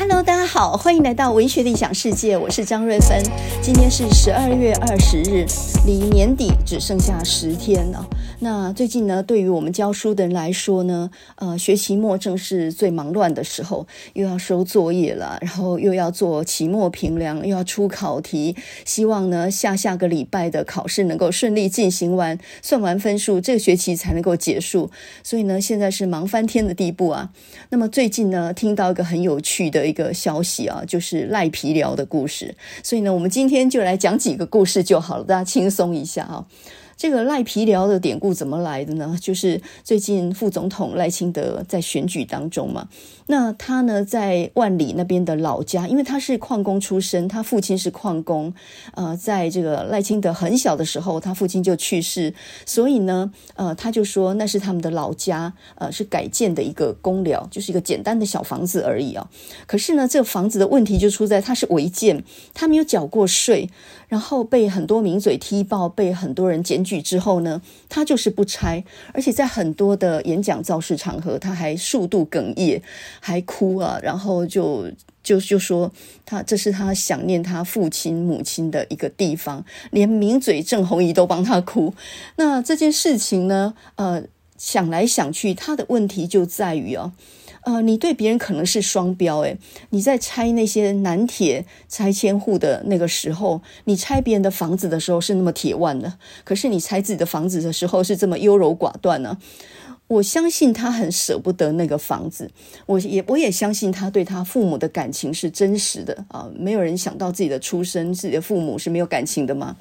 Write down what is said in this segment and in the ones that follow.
Hello，大家好，欢迎来到文学理想世界，我是张瑞芬。今天是十二月二十日，离年底只剩下十天了。那最近呢，对于我们教书的人来说呢，呃，学期末正是最忙乱的时候，又要收作业了，然后又要做期末评量，又要出考题，希望呢下下个礼拜的考试能够顺利进行完，算完分数，这个学期才能够结束。所以呢，现在是忙翻天的地步啊。那么最近呢，听到一个很有趣的一个消息啊，就是赖皮聊的故事。所以呢，我们今天就来讲几个故事就好了，大家轻松一下啊。这个赖皮寮的典故怎么来的呢？就是最近副总统赖清德在选举当中嘛，那他呢在万里那边的老家，因为他是矿工出身，他父亲是矿工，呃，在这个赖清德很小的时候，他父亲就去世，所以呢，呃，他就说那是他们的老家，呃，是改建的一个公寮，就是一个简单的小房子而已啊。可是呢，这个房子的问题就出在它是违建，他没有缴过税。然后被很多名嘴踢爆，被很多人检举之后呢，他就是不拆，而且在很多的演讲造势场合，他还数度哽咽，还哭啊，然后就就就说他这是他想念他父亲母亲的一个地方，连名嘴郑弘仪都帮他哭。那这件事情呢，呃，想来想去，他的问题就在于啊。呃，你对别人可能是双标，诶，你在拆那些南铁拆迁户的那个时候，你拆别人的房子的时候是那么铁腕的，可是你拆自己的房子的时候是这么优柔寡断呢？我相信他很舍不得那个房子，我也我也相信他对他父母的感情是真实的啊，没有人想到自己的出身，自己的父母是没有感情的吗？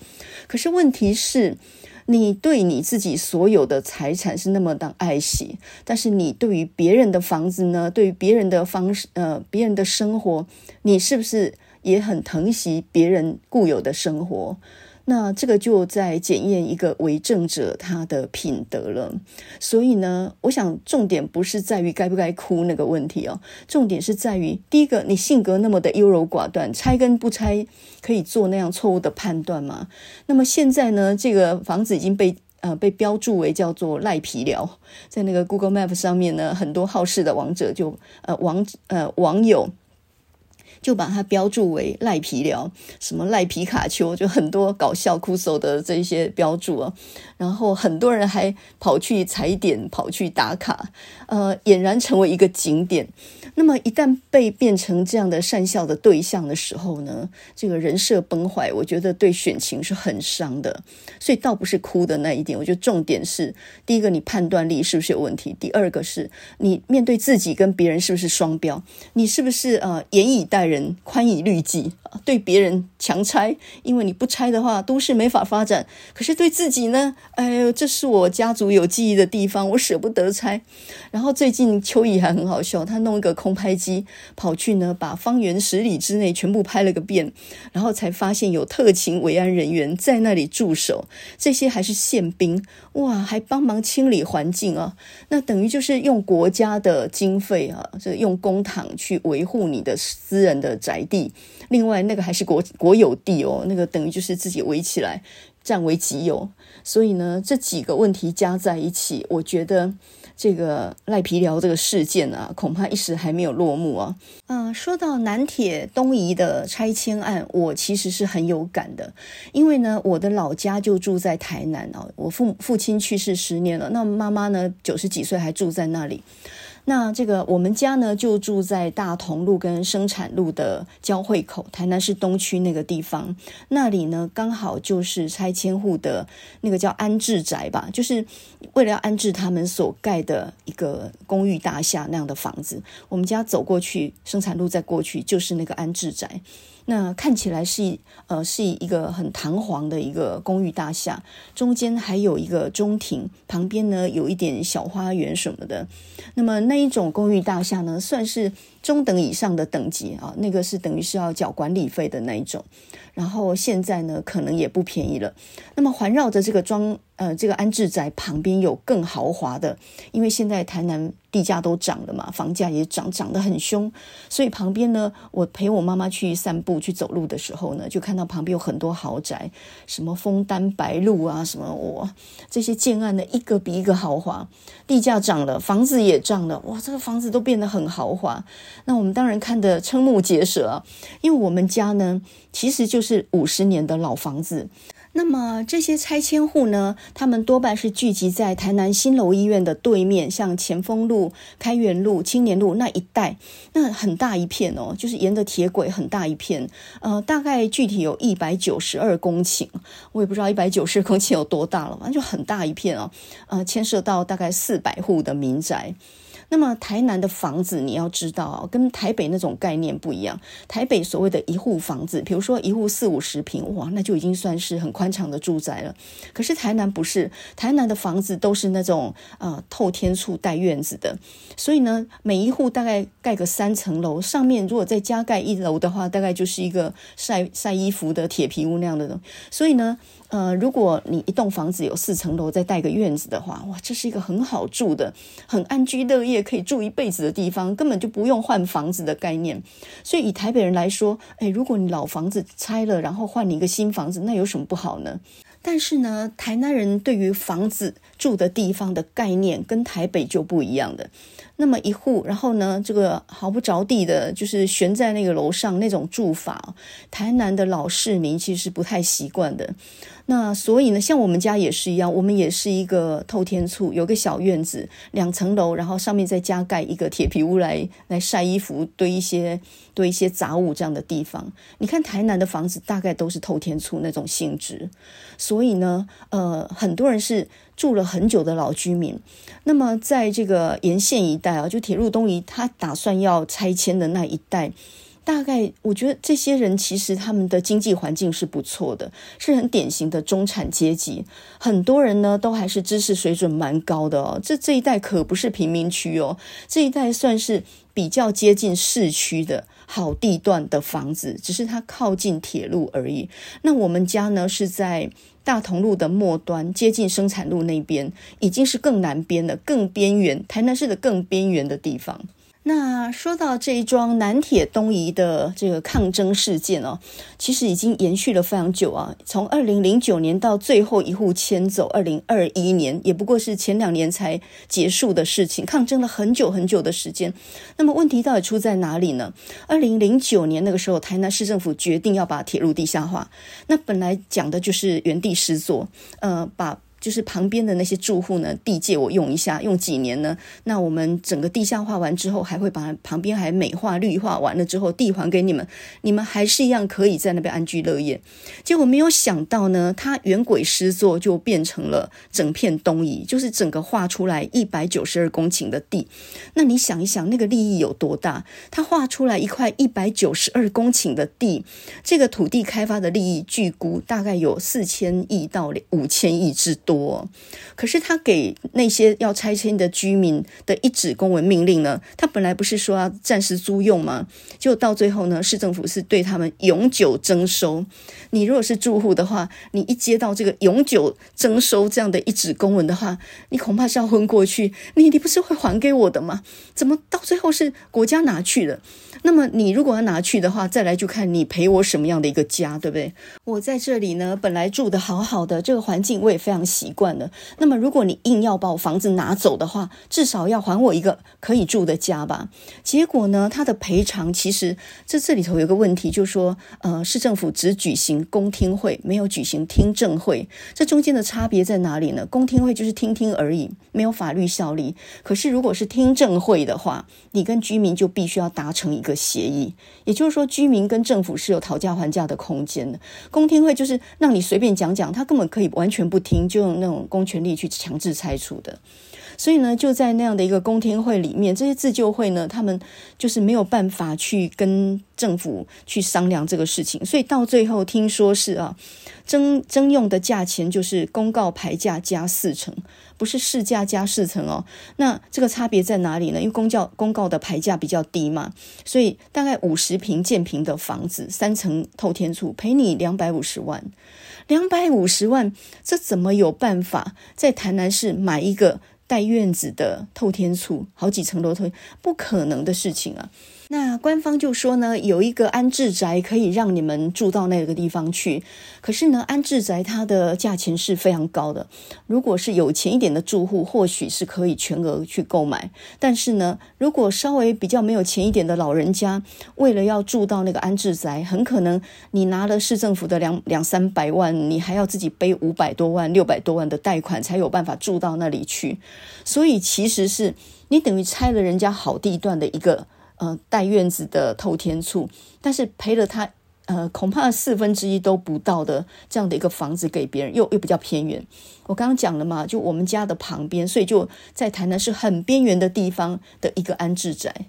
可是问题是。你对你自己所有的财产是那么的爱惜，但是你对于别人的房子呢？对于别人的方式，呃，别人的生活，你是不是也很疼惜别人固有的生活？那这个就在检验一个为政者他的品德了。所以呢，我想重点不是在于该不该哭那个问题哦，重点是在于第一个，你性格那么的优柔寡断，拆跟不拆可以做那样错误的判断吗？那么现在呢，这个房子已经被呃被标注为叫做赖皮寮，在那个 Google Map 上面呢，很多好事的王者就呃网呃网友。就把它标注为赖皮聊，什么赖皮卡丘，就很多搞笑酷手的这些标注啊，然后很多人还跑去踩点，跑去打卡，呃，俨然成为一个景点。那么一旦被变成这样的善笑的对象的时候呢，这个人设崩坏，我觉得对选情是很伤的。所以倒不是哭的那一点，我觉得重点是第一个，你判断力是不是有问题；第二个是你面对自己跟别人是不是双标，你是不是呃严以待人，宽以律己啊？对别人强拆，因为你不拆的话，都市没法发展。可是对自己呢？哎呦，这是我家族有记忆的地方，我舍不得拆。然后最近邱怡还很好笑，他弄一个空拍机跑去呢，把方圆十里之内全部拍了个遍，然后才发现有特勤维安人员在那里驻守，这些还是宪兵哇，还帮忙清理环境啊。那等于就是用国家的经费啊，这用公帑去维护你的私人的宅地。另外那个还是国国有地哦，那个等于就是自己围起来占为己有。所以呢，这几个问题加在一起，我觉得。这个赖皮寮这个事件啊，恐怕一时还没有落幕啊。嗯、说到南铁东移的拆迁案，我其实是很有感的，因为呢，我的老家就住在台南哦，我父父亲去世十年了，那妈妈呢，九十几岁还住在那里。那这个我们家呢，就住在大同路跟生产路的交汇口，台南市东区那个地方。那里呢，刚好就是拆迁户的那个叫安置宅吧，就是为了要安置他们所盖的一个公寓大厦那样的房子。我们家走过去，生产路再过去就是那个安置宅。那看起来是呃是一个很堂皇的一个公寓大厦，中间还有一个中庭，旁边呢有一点小花园什么的。那么那一种公寓大厦呢，算是中等以上的等级啊，那个是等于是要缴管理费的那一种。然后现在呢，可能也不便宜了。那么环绕着这个庄。呃，这个安置宅旁边有更豪华的，因为现在台南地价都涨了嘛，房价也涨，涨得很凶，所以旁边呢，我陪我妈妈去散步去走路的时候呢，就看到旁边有很多豪宅，什么枫丹白露啊，什么我，这些建案呢，一个比一个豪华，地价涨了，房子也涨了，哇，这个房子都变得很豪华，那我们当然看得瞠目结舌啊，因为我们家呢，其实就是五十年的老房子。那么这些拆迁户呢，他们多半是聚集在台南新楼医院的对面，像前锋路、开元路、青年路那一带，那很大一片哦，就是沿着铁轨很大一片，呃，大概具体有一百九十二公顷，我也不知道一百九十公顷有多大了，反正就很大一片哦，呃，牵涉到大概四百户的民宅。那么台南的房子，你要知道，跟台北那种概念不一样。台北所谓的一户房子，比如说一户四五十平，哇，那就已经算是很宽敞的住宅了。可是台南不是，台南的房子都是那种呃透天厝带院子的，所以呢，每一户大概盖个三层楼，上面如果再加盖一楼的话，大概就是一个晒晒衣服的铁皮屋那样的。所以呢。呃，如果你一栋房子有四层楼，再带个院子的话，哇，这是一个很好住的、很安居乐业、可以住一辈子的地方，根本就不用换房子的概念。所以以台北人来说，哎，如果你老房子拆了，然后换你一个新房子，那有什么不好呢？但是呢，台南人对于房子住的地方的概念跟台北就不一样的。那么一户，然后呢，这个毫不着地的，就是悬在那个楼上那种住法，台南的老市民其实是不太习惯的。那所以呢，像我们家也是一样，我们也是一个透天厝，有个小院子，两层楼，然后上面再加盖一个铁皮屋来来晒衣服、堆一些堆一些杂物这样的地方。你看台南的房子大概都是透天厝那种性质，所以呢，呃，很多人是。住了很久的老居民，那么在这个沿线一带啊，就铁路东移，他打算要拆迁的那一带，大概我觉得这些人其实他们的经济环境是不错的，是很典型的中产阶级。很多人呢都还是知识水准蛮高的哦，这这一带可不是贫民区哦，这一带算是比较接近市区的好地段的房子，只是它靠近铁路而已。那我们家呢是在。大同路的末端，接近生产路那边，已经是更南边的，更边缘，台南市的更边缘的地方。那说到这一桩南铁东移的这个抗争事件哦，其实已经延续了非常久啊，从二零零九年到最后一户迁走，二零二一年也不过是前两年才结束的事情，抗争了很久很久的时间。那么问题到底出在哪里呢？二零零九年那个时候，台南市政府决定要把铁路地下化，那本来讲的就是原地施作，呃，把。就是旁边的那些住户呢，地借我用一下，用几年呢？那我们整个地下化完之后，还会把旁边还美化绿化完了之后，地还给你们，你们还是一样可以在那边安居乐业。结果没有想到呢，它原轨施作就变成了整片东移，就是整个画出来一百九十二公顷的地。那你想一想，那个利益有多大？它画出来一块一百九十二公顷的地，这个土地开发的利益据估大概有四千亿到五千亿之。多，可是他给那些要拆迁的居民的一纸公文命令呢？他本来不是说要暂时租用吗？就到最后呢，市政府是对他们永久征收。你如果是住户的话，你一接到这个永久征收这样的一纸公文的话，你恐怕是要昏过去。你你不是会还给我的吗？怎么到最后是国家拿去了？那么你如果要拿去的话，再来就看你赔我什么样的一个家，对不对？我在这里呢，本来住得好好的，这个环境我也非常。习惯了。那么，如果你硬要把我房子拿走的话，至少要还我一个可以住的家吧？结果呢，他的赔偿其实这这里头有个问题，就是说，呃，市政府只举行公听会，没有举行听证会。这中间的差别在哪里呢？公听会就是听听而已，没有法律效力。可是，如果是听证会的话，你跟居民就必须要达成一个的协议，也就是说，居民跟政府是有讨价还价的空间的。公听会就是让你随便讲讲，他根本可以完全不听，就用。那种公权力去强制拆除的，所以呢，就在那样的一个公听会里面，这些自救会呢，他们就是没有办法去跟政府去商量这个事情，所以到最后听说是啊，征征用的价钱就是公告牌价加四成。不是市价加四成哦，那这个差别在哪里呢？因为公教公告的牌价比较低嘛，所以大概五十平建平的房子，三层透天厝，赔你两百五十万，两百五十万，这怎么有办法在台南市买一个带院子的透天厝，好几层楼透，不可能的事情啊！那官方就说呢，有一个安置宅可以让你们住到那个地方去。可是呢，安置宅它的价钱是非常高的。如果是有钱一点的住户，或许是可以全额去购买。但是呢，如果稍微比较没有钱一点的老人家，为了要住到那个安置宅，很可能你拿了市政府的两两三百万，你还要自己背五百多万、六百多万的贷款，才有办法住到那里去。所以其实是你等于拆了人家好地段的一个。呃，带院子的透天厝，但是赔了他，呃，恐怕四分之一都不到的这样的一个房子给别人，又又比较偏远。我刚刚讲了嘛，就我们家的旁边，所以就在台南是很边缘的地方的一个安置宅。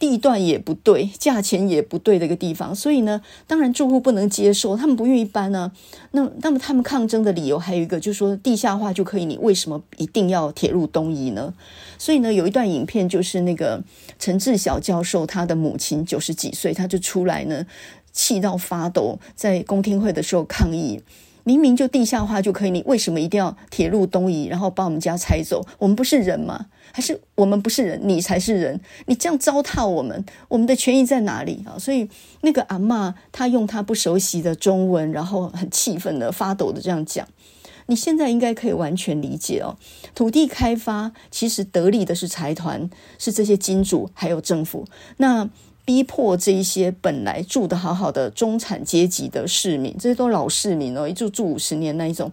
地段也不对，价钱也不对的一个地方，所以呢，当然住户不能接受，他们不愿意搬呢、那那么他们抗争的理由还有一个，就是说地下化就可以，你为什么一定要铁路东移呢？所以呢，有一段影片就是那个陈志晓教授他的母亲九十几岁，他就出来呢，气到发抖，在公听会的时候抗议。明明就地下化就可以，你为什么一定要铁路东移，然后把我们家拆走？我们不是人吗？还是我们不是人，你才是人？你这样糟蹋我们，我们的权益在哪里啊？所以那个阿嬷她用她不熟悉的中文，然后很气愤的发抖的这样讲。你现在应该可以完全理解哦。土地开发其实得利的是财团，是这些金主还有政府。那。逼迫这一些本来住的好好的中产阶级的市民，这些都老市民哦，一住住五十年那一种。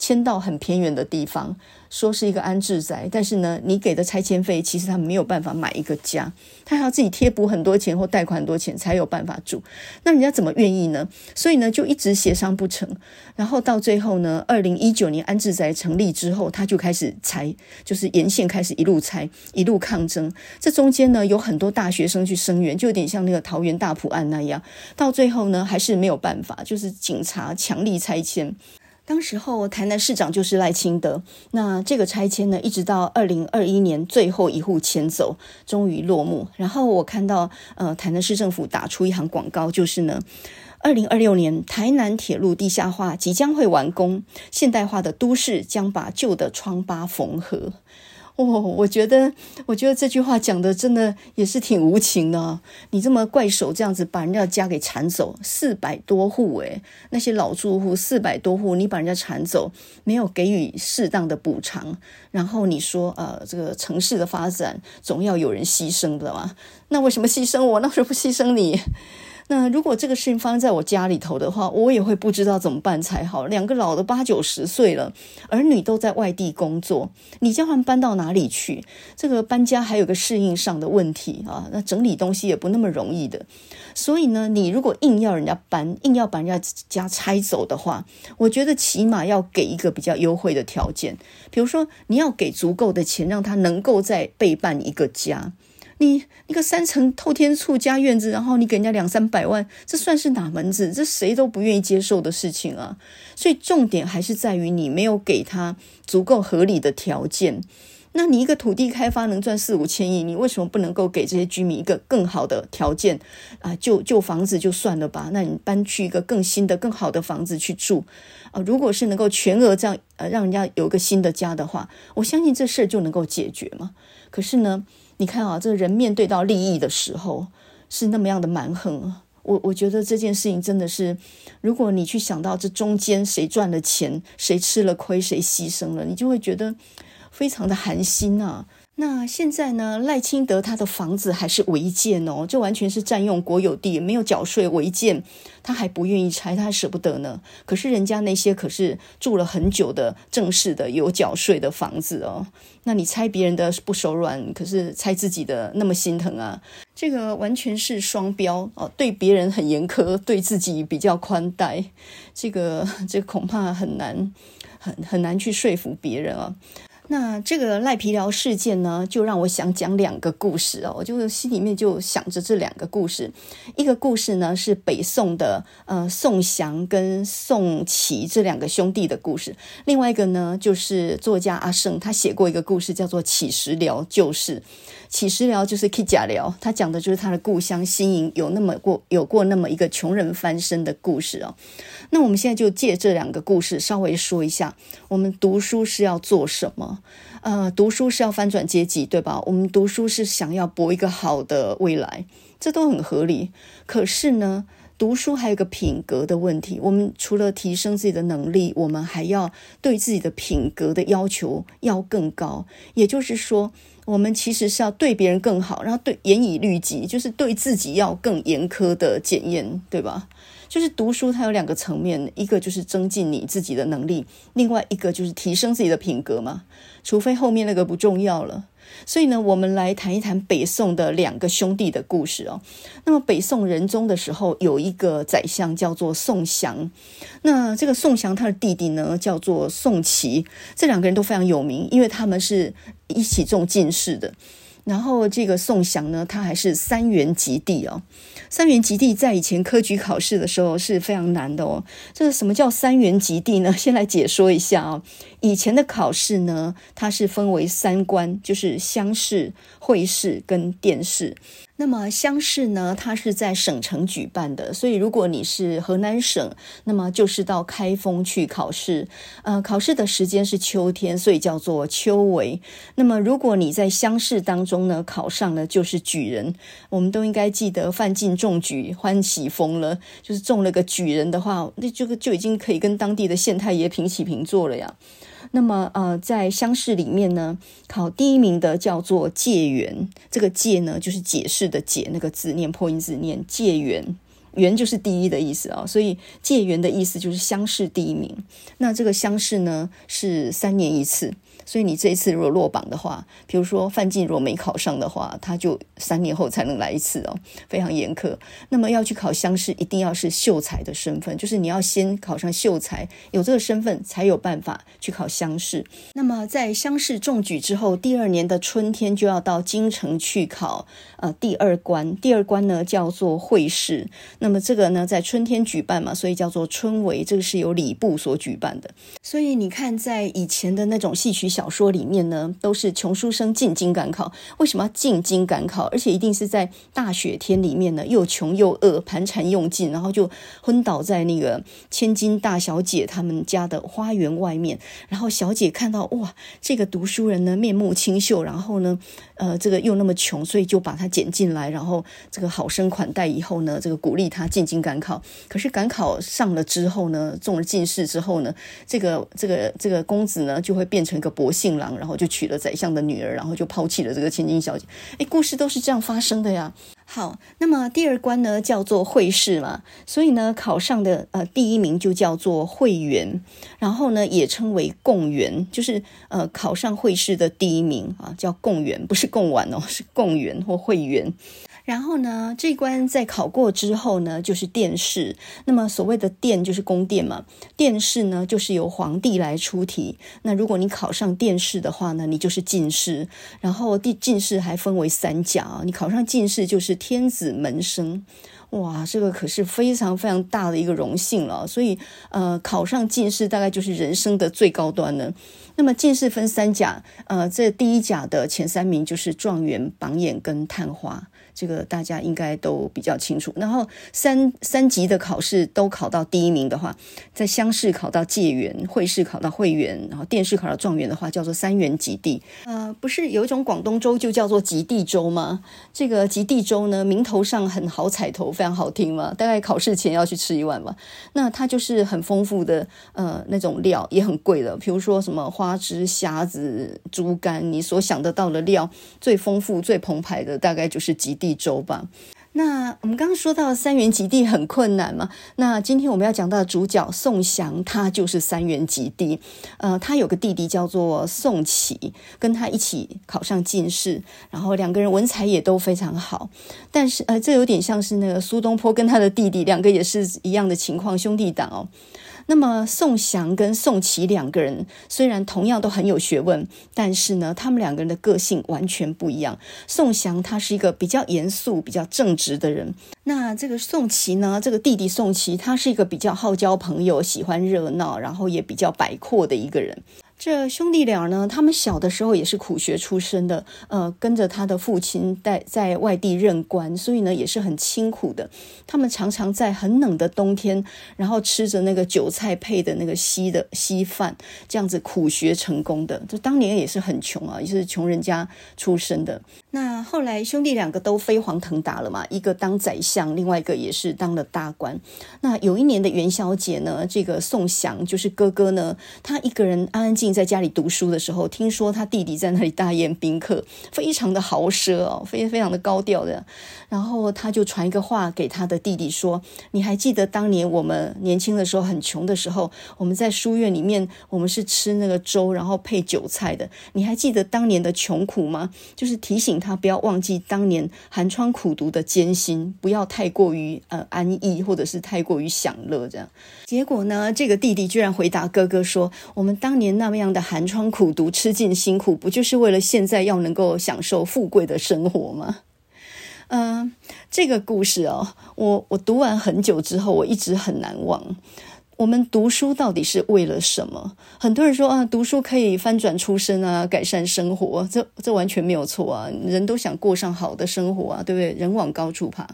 迁到很偏远的地方，说是一个安置宅，但是呢，你给的拆迁费，其实他没有办法买一个家，他还要自己贴补很多钱或贷款很多钱才有办法住。那人家怎么愿意呢？所以呢，就一直协商不成。然后到最后呢，二零一九年安置宅成立之后，他就开始拆，就是沿线开始一路拆，一路抗争。这中间呢，有很多大学生去声援，就有点像那个桃园大埔案那样。到最后呢，还是没有办法，就是警察强力拆迁。当时候台南市长就是赖清德，那这个拆迁呢，一直到二零二一年最后一户迁走，终于落幕。然后我看到呃台南市政府打出一行广告，就是呢，二零二六年台南铁路地下化即将会完工，现代化的都市将把旧的疮疤缝合。哦，我觉得，我觉得这句话讲的真的也是挺无情的。你这么怪手这样子把人家家给铲走，四百多户诶，那些老住户四百多户，你把人家铲走，没有给予适当的补偿，然后你说呃，这个城市的发展总要有人牺牲的嘛？那为什么牺牲我？那为什么不牺牲你？那如果这个事情发生在我家里头的话，我也会不知道怎么办才好。两个老的八九十岁了，儿女都在外地工作，你叫他们搬到哪里去？这个搬家还有个适应上的问题啊，那整理东西也不那么容易的。所以呢，你如果硬要人家搬，硬要把人家家拆走的话，我觉得起码要给一个比较优惠的条件，比如说你要给足够的钱，让他能够再备办一个家。你一个三层透天厝加院子，然后你给人家两三百万，这算是哪门子？这谁都不愿意接受的事情啊！所以重点还是在于你没有给他足够合理的条件。那你一个土地开发能赚四五千亿，你为什么不能够给这些居民一个更好的条件啊？旧旧房子就算了吧，那你搬去一个更新的、更好的房子去住啊！如果是能够全额这样呃让人家有一个新的家的话，我相信这事就能够解决嘛。可是呢？你看啊，这个人面对到利益的时候是那么样的蛮横！我我觉得这件事情真的是，如果你去想到这中间谁赚了钱，谁吃了亏，谁牺牲了，你就会觉得非常的寒心啊。那现在呢，赖清德他的房子还是违建哦，这完全是占用国有地，没有缴税违建，他还不愿意拆，他还舍不得呢。可是人家那些可是住了很久的正式的有缴税的房子哦，那你拆别人的不手软，可是拆自己的那么心疼啊，这个完全是双标哦，对别人很严苛，对自己比较宽待，这个这个恐怕很难很很难去说服别人啊。那这个赖皮聊事件呢，就让我想讲两个故事哦，我就心里面就想着这两个故事。一个故事呢是北宋的呃宋祥跟宋祁这两个兄弟的故事，另外一个呢就是作家阿胜他写过一个故事，叫做《乞食聊旧事》。乞食寮就是乞食寮，他讲的就是他的故乡新营有那么过有过那么一个穷人翻身的故事哦。那我们现在就借这两个故事稍微说一下，我们读书是要做什么？呃，读书是要翻转阶级，对吧？我们读书是想要博一个好的未来，这都很合理。可是呢，读书还有个品格的问题。我们除了提升自己的能力，我们还要对自己的品格的要求要更高。也就是说，我们其实是要对别人更好，然后对严以律己，就是对自己要更严苛的检验，对吧？就是读书，它有两个层面，一个就是增进你自己的能力，另外一个就是提升自己的品格嘛。除非后面那个不重要了。所以呢，我们来谈一谈北宋的两个兄弟的故事哦。那么北宋仁宗的时候，有一个宰相叫做宋祥。那这个宋祥他的弟弟呢，叫做宋祁。这两个人都非常有名，因为他们是一起中进士的。然后这个宋祥呢，他还是三元及第哦。三元及第在以前科举考试的时候是非常难的哦。这个什么叫三元及第呢？先来解说一下哦。以前的考试呢，它是分为三关，就是乡试、会试跟殿试。那么乡试呢，它是在省城举办的，所以如果你是河南省，那么就是到开封去考试。呃，考试的时间是秋天，所以叫做秋闱。那么如果你在乡试当中呢考上了，就是举人。我们都应该记得范进中举，欢喜疯了，就是中了个举人的话，那这个就已经可以跟当地的县太爷平起平坐了呀。那么，呃，在乡试里面呢，考第一名的叫做解元，这个解呢就是解释的解，那个字念破音字念解元，元就是第一的意思啊，所以解元的意思就是乡试第一名。那这个乡试呢是三年一次。所以你这一次如果落榜的话，比如说范进如果没考上的话，他就三年后才能来一次哦，非常严苛。那么要去考乡试，一定要是秀才的身份，就是你要先考上秀才，有这个身份才有办法去考乡试。那么在乡试中举之后，第二年的春天就要到京城去考呃第二关，第二关呢叫做会试。那么这个呢在春天举办嘛，所以叫做春闱，这个是由礼部所举办的。所以你看，在以前的那种戏曲小。小说里面呢，都是穷书生进京赶考。为什么要进京赶考？而且一定是在大雪天里面呢，又穷又饿，盘缠用尽，然后就昏倒在那个千金大小姐他们家的花园外面。然后小姐看到哇，这个读书人呢面目清秀，然后呢，呃，这个又那么穷，所以就把他捡进来，然后这个好生款待。以后呢，这个鼓励他进京赶考。可是赶考上了之后呢，中了进士之后呢，这个这个这个公子呢，就会变成一个博。姓郎，然后就娶了宰相的女儿，然后就抛弃了这个千金小姐。哎，故事都是这样发生的呀。好，那么第二关呢叫做会试嘛，所以呢考上的呃第一名就叫做会元，然后呢也称为贡元，就是呃考上会试的第一名啊叫贡元，不是贡丸哦，是贡元或会元。然后呢，这一关在考过之后呢，就是殿试。那么所谓的殿就是宫殿嘛，殿试呢就是由皇帝来出题。那如果你考上殿试的话呢，你就是进士。然后第进士还分为三甲，你考上进士就是天子门生。哇，这个可是非常非常大的一个荣幸了。所以呃，考上进士大概就是人生的最高端了。那么进士分三甲，呃，这第一甲的前三名就是状元、榜眼跟探花。这个大家应该都比较清楚。然后三三级的考试都考到第一名的话，在乡试考到解元，会试考到会元，然后殿试考到状元的话，叫做三元及第。呃，不是有一种广东粥就叫做及第粥吗？这个及第粥呢，名头上很好彩头，非常好听嘛。大概考试前要去吃一碗吧。那它就是很丰富的，呃，那种料也很贵的，比如说什么花枝、虾子、猪肝，你所想得到的料最丰富、最澎湃的，大概就是及地州吧。那我们刚刚说到三元及第很困难嘛。那今天我们要讲到的主角宋祥，他就是三元及第。呃，他有个弟弟叫做宋祁，跟他一起考上进士，然后两个人文采也都非常好。但是呃，这有点像是那个苏东坡跟他的弟弟，两个也是一样的情况，兄弟党哦。那么宋祥跟宋琦两个人虽然同样都很有学问，但是呢，他们两个人的个性完全不一样。宋祥他是一个比较严肃、比较正直的人，那这个宋琦呢，这个弟弟宋琦，他是一个比较好交朋友、喜欢热闹，然后也比较摆阔的一个人。这兄弟俩呢，他们小的时候也是苦学出身的，呃，跟着他的父亲在在外地任官，所以呢也是很清苦的。他们常常在很冷的冬天，然后吃着那个韭菜配的那个稀的稀饭，这样子苦学成功的。就当年也是很穷啊，也是穷人家出身的。那后来兄弟两个都飞黄腾达了嘛，一个当宰相，另外一个也是当了大官。那有一年的元宵节呢，这个宋祥就是哥哥呢，他一个人安安静在家里读书的时候，听说他弟弟在那里大宴宾客，非常的豪奢哦，非非常的高调的。然后他就传一个话给他的弟弟说：“你还记得当年我们年轻的时候很穷的时候，我们在书院里面，我们是吃那个粥，然后配韭菜的。你还记得当年的穷苦吗？就是提醒他不要忘记当年寒窗苦读的艰辛，不要太过于呃安逸，或者是太过于享乐这样。结果呢，这个弟弟居然回答哥哥说：我们当年那么样的寒窗苦读，吃尽辛苦，不就是为了现在要能够享受富贵的生活吗？嗯、这个故事哦，我我读完很久之后，我一直很难忘。我们读书到底是为了什么？很多人说啊，读书可以翻转出身啊，改善生活，这这完全没有错啊。人都想过上好的生活啊，对不对？人往高处爬。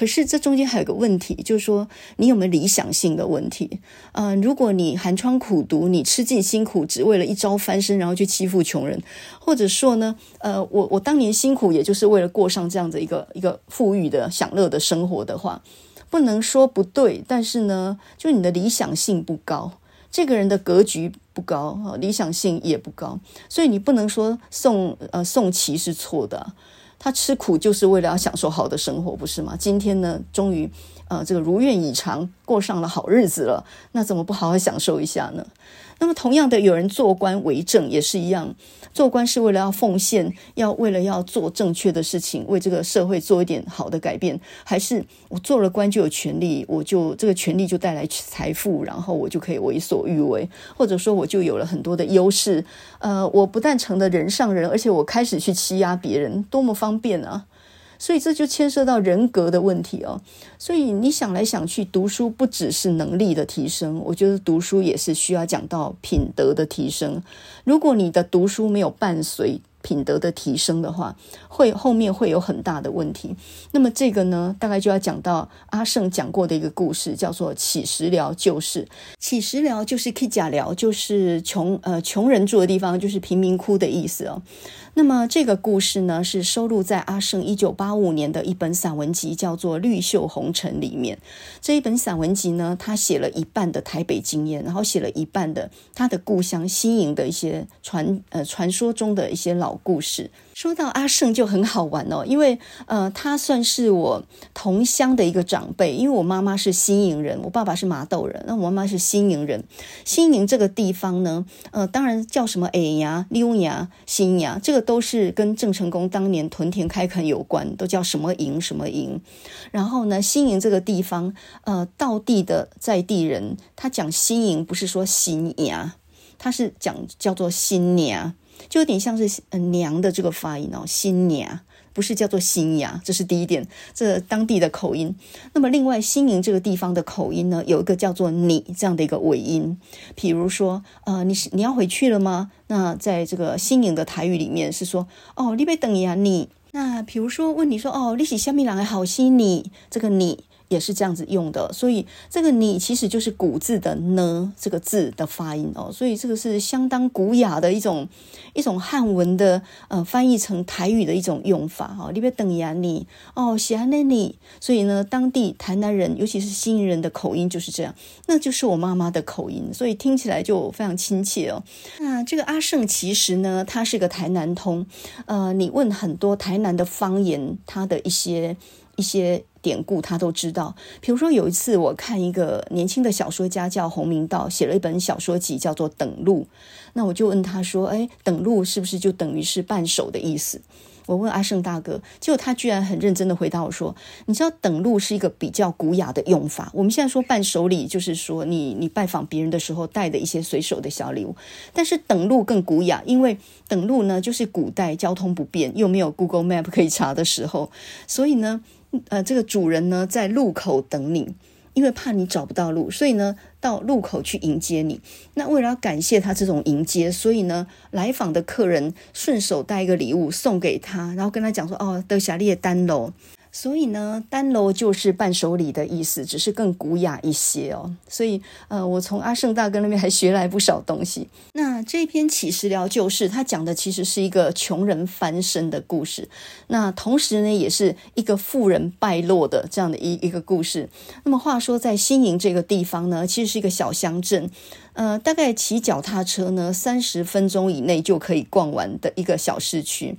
可是这中间还有个问题，就是说你有没有理想性的问题？嗯、如果你寒窗苦读，你吃尽辛苦，只为了一朝翻身，然后去欺负穷人，或者说呢，呃，我我当年辛苦，也就是为了过上这样子一个一个富裕的享乐的生活的话，不能说不对，但是呢，就你的理想性不高，这个人的格局不高，理想性也不高，所以你不能说宋呃宋琦是错的。他吃苦就是为了要享受好的生活，不是吗？今天呢，终于，呃，这个如愿以偿，过上了好日子了，那怎么不好好享受一下呢？那么，同样的，有人做官为政也是一样，做官是为了要奉献，要为了要做正确的事情，为这个社会做一点好的改变，还是我做了官就有权利，我就这个权利就带来财富，然后我就可以为所欲为，或者说我就有了很多的优势，呃，我不但成了人上人，而且我开始去欺压别人，多么方便啊！所以这就牵涉到人格的问题哦。所以你想来想去，读书不只是能力的提升，我觉得读书也是需要讲到品德的提升。如果你的读书没有伴随品德的提升的话，会后面会有很大的问题。那么这个呢，大概就要讲到阿胜讲过的一个故事，叫做乞食寮旧事。乞食寮就是乞食寮，就是穷呃穷人住的地方，就是贫民窟的意思哦。那么这个故事呢，是收录在阿胜一九八五年的一本散文集，叫做《绿袖红尘》里面。这一本散文集呢，他写了一半的台北经验，然后写了一半的他的故乡新营的一些传呃传说中的一些老故事。说到阿胜就很好玩哦，因为呃，他算是我同乡的一个长辈，因为我妈妈是新营人，我爸爸是麻豆人，那我妈妈是新营人。新营这个地方呢，呃，当然叫什么哎呀、溜呀、新呀，这个都是跟郑成功当年屯田开垦有关，都叫什么营什么营。然后呢，新营这个地方，呃，道地的在地人，他讲新营不是说新牙，他是讲叫做新娘。就有点像是“娘”的这个发音哦，新娘不是叫做新呀，这是第一点，这当地的口音。那么，另外新营这个地方的口音呢，有一个叫做“你”这样的一个尾音。比如说，呃，你是你要回去了吗？那在这个新营的台语里面是说：“哦，你别等呀，你。”那比如说问你说：“哦，你是虾米人好心你？”这个“你”。也是这样子用的，所以这个“你”其实就是古字的“呢”这个字的发音哦，所以这个是相当古雅的一种一种汉文的呃翻译成台语的一种用法哈。你别等呀，你哦，喜欢那你，所以呢，当地台南人尤其是新营人的口音就是这样，那就是我妈妈的口音，所以听起来就非常亲切哦。那这个阿胜其实呢，他是个台南通，呃，你问很多台南的方言，他的一些一些。典故他都知道，比如说有一次我看一个年轻的小说家叫洪明道，写了一本小说集叫做《等路》，那我就问他说：“哎，等路是不是就等于是半手的意思？”我问阿胜大哥，结果他居然很认真的回答我说：“你知道等路是一个比较古雅的用法。我们现在说伴手礼，就是说你你拜访别人的时候带的一些随手的小礼物。但是等路更古雅，因为等路呢，就是古代交通不便又没有 Google Map 可以查的时候，所以呢，呃，这个主人呢在路口等你。”因为怕你找不到路，所以呢，到路口去迎接你。那为了要感谢他这种迎接，所以呢，来访的客人顺手带一个礼物送给他，然后跟他讲说：“哦，德霞列丹喽。”所以呢，单楼就是伴手礼的意思，只是更古雅一些哦。所以，呃，我从阿胜大哥那边还学来不少东西。那这篇启食疗救世，他讲的其实是一个穷人翻身的故事。那同时呢，也是一个富人败落的这样的一一个故事。那么话说，在新营这个地方呢，其实是一个小乡镇，呃，大概骑脚踏车呢，三十分钟以内就可以逛完的一个小市区。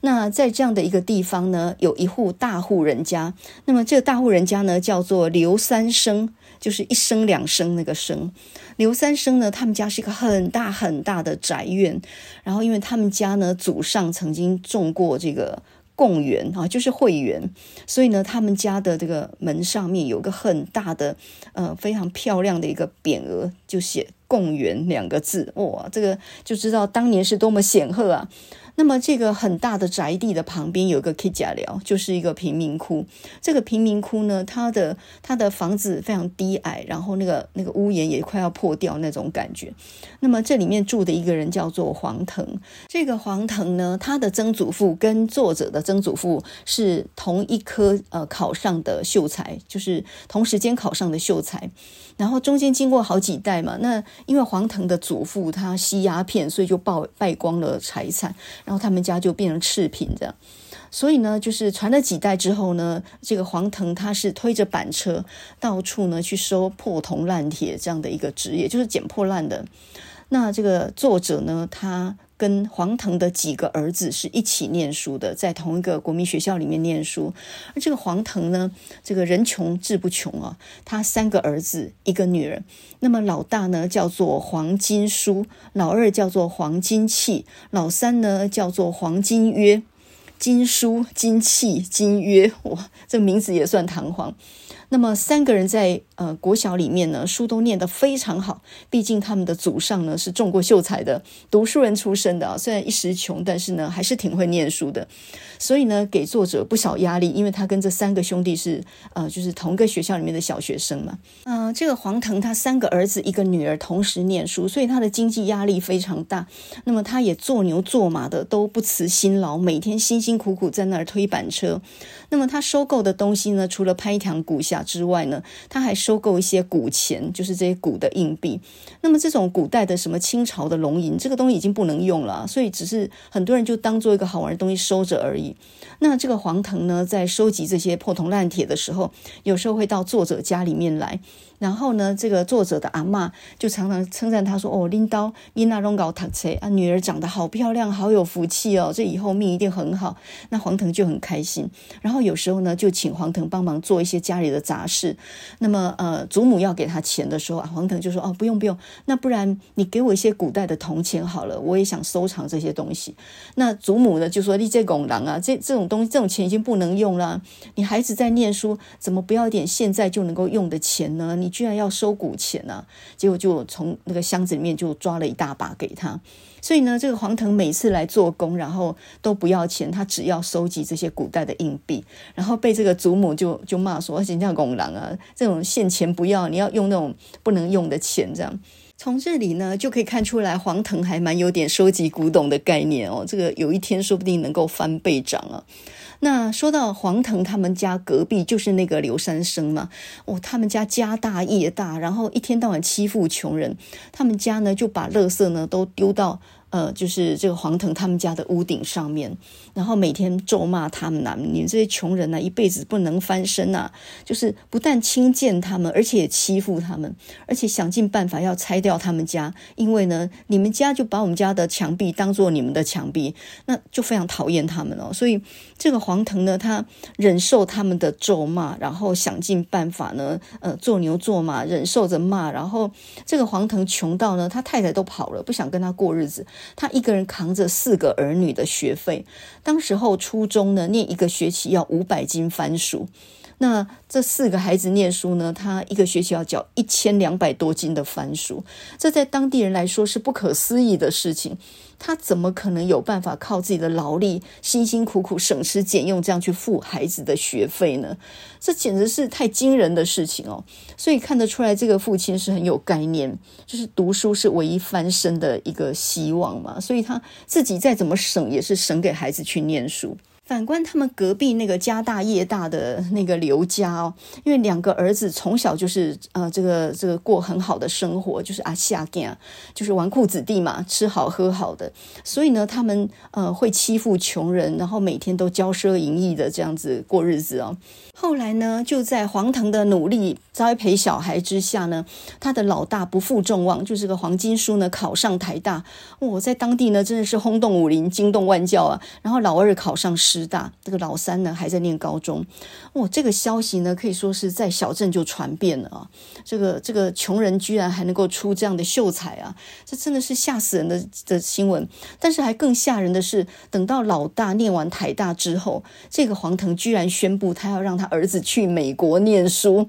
那在这样的一个地方呢，有一户大户人家。那么这个大户人家呢，叫做刘三生，就是一生两生那个生。刘三生呢，他们家是一个很大很大的宅院。然后，因为他们家呢，祖上曾经种过这个贡园啊，就是会园，所以呢，他们家的这个门上面有个很大的，呃，非常漂亮的一个匾额，就写“贡园”两个字。哇，这个就知道当年是多么显赫啊！那么这个很大的宅地的旁边有一个 K 甲寮，就是一个贫民窟。这个贫民窟呢，它的它的房子非常低矮，然后那个那个屋檐也快要破掉那种感觉。那么这里面住的一个人叫做黄腾。这个黄腾呢，他的曾祖父跟作者的曾祖父是同一科呃考上的秀才，就是同时间考上的秀才。然后中间经过好几代嘛，那因为黄腾的祖父他吸鸦片，所以就败败光了财产。然后他们家就变成赤贫这样，所以呢，就是传了几代之后呢，这个黄腾他是推着板车到处呢去收破铜烂铁这样的一个职业，就是捡破烂的。那这个作者呢，他跟黄腾的几个儿子是一起念书的，在同一个国民学校里面念书。而这个黄腾呢，这个人穷志不穷啊，他三个儿子一个女儿。那么老大呢叫做黄金书，老二叫做黄金器，老三呢叫做黄金约。金书、金器、金约，哇，这个名字也算堂皇。那么三个人在呃国小里面呢，书都念得非常好。毕竟他们的祖上呢是中过秀才的，读书人出身的啊。虽然一时穷，但是呢还是挺会念书的。所以呢，给作者不少压力，因为他跟这三个兄弟是呃就是同一个学校里面的小学生嘛。嗯、这个黄腾他三个儿子一个女儿同时念书，所以他的经济压力非常大。那么他也做牛做马的都不辞辛劳，每天辛辛苦苦在那儿推板车。那么他收购的东西呢，除了拍墙古下之外呢，他还收购一些古钱，就是这些古的硬币。那么这种古代的什么清朝的龙银，这个东西已经不能用了，所以只是很多人就当做一个好玩的东西收着而已。那这个黄腾呢，在收集这些破铜烂铁的时候，有时候会到作者家里面来。然后呢，这个作者的阿嬷就常常称赞他说：“哦，拎刀伊那龙搞塔车啊，女儿长得好漂亮，好有福气哦，这以后命一定很好。”那黄腾就很开心。然后有时候呢，就请黄腾帮忙做一些家里的杂事。那么呃，祖母要给他钱的时候啊，黄腾就说：“哦，不用不用，那不然你给我一些古代的铜钱好了，我也想收藏这些东西。”那祖母呢就说：“你这拱狼啊，这这种东西，这种钱已经不能用了。你孩子在念书，怎么不要点现在就能够用的钱呢？你。”你居然要收古钱呢、啊？结果就从那个箱子里面就抓了一大把给他。所以呢，这个黄腾每次来做工，然后都不要钱，他只要收集这些古代的硬币。然后被这个祖母就就骂说：“人家拱狼啊，这种现钱不要，你要用那种不能用的钱。”这样从这里呢就可以看出来，黄腾还蛮有点收集古董的概念哦。这个有一天说不定能够翻倍涨啊。那说到黄腾他们家隔壁就是那个刘三生嘛，哦，他们家家大业大，然后一天到晚欺负穷人，他们家呢就把垃圾呢都丢到。呃，就是这个黄腾他们家的屋顶上面，然后每天咒骂他们呐、啊，你们这些穷人呐、一辈子不能翻身呐、啊！就是不但轻贱他们，而且欺负他们，而且想尽办法要拆掉他们家，因为呢，你们家就把我们家的墙壁当做你们的墙壁，那就非常讨厌他们哦。所以这个黄腾呢，他忍受他们的咒骂，然后想尽办法呢，呃，做牛做马，忍受着骂，然后这个黄腾穷到呢，他太太都跑了，不想跟他过日子。他一个人扛着四个儿女的学费。当时候初中呢，念一个学期要五百斤番薯。那这四个孩子念书呢，他一个学期要缴一千两百多斤的番薯，这在当地人来说是不可思议的事情。他怎么可能有办法靠自己的劳力，辛辛苦苦省吃俭用这样去付孩子的学费呢？这简直是太惊人的事情哦！所以看得出来，这个父亲是很有概念，就是读书是唯一翻身的一个希望嘛。所以他自己再怎么省，也是省给孩子去念书。反观他们隔壁那个家大业大的那个刘家哦，因为两个儿子从小就是呃这个这个过很好的生活，就是啊下贱，就是纨绔子弟嘛，吃好喝好的，所以呢他们呃会欺负穷人，然后每天都骄奢淫逸的这样子过日子哦。后来呢，就在黄腾的努力栽培小孩之下呢，他的老大不负众望，就是个黄金书呢，考上台大。我、哦、在当地呢，真的是轰动武林，惊动万教啊。然后老二考上师大，这个老三呢还在念高中。哇、哦，这个消息呢，可以说是在小镇就传遍了啊。这个这个穷人居然还能够出这样的秀才啊，这真的是吓死人的的新闻。但是还更吓人的是，等到老大念完台大之后，这个黄腾居然宣布他要让他。儿子去美国念书，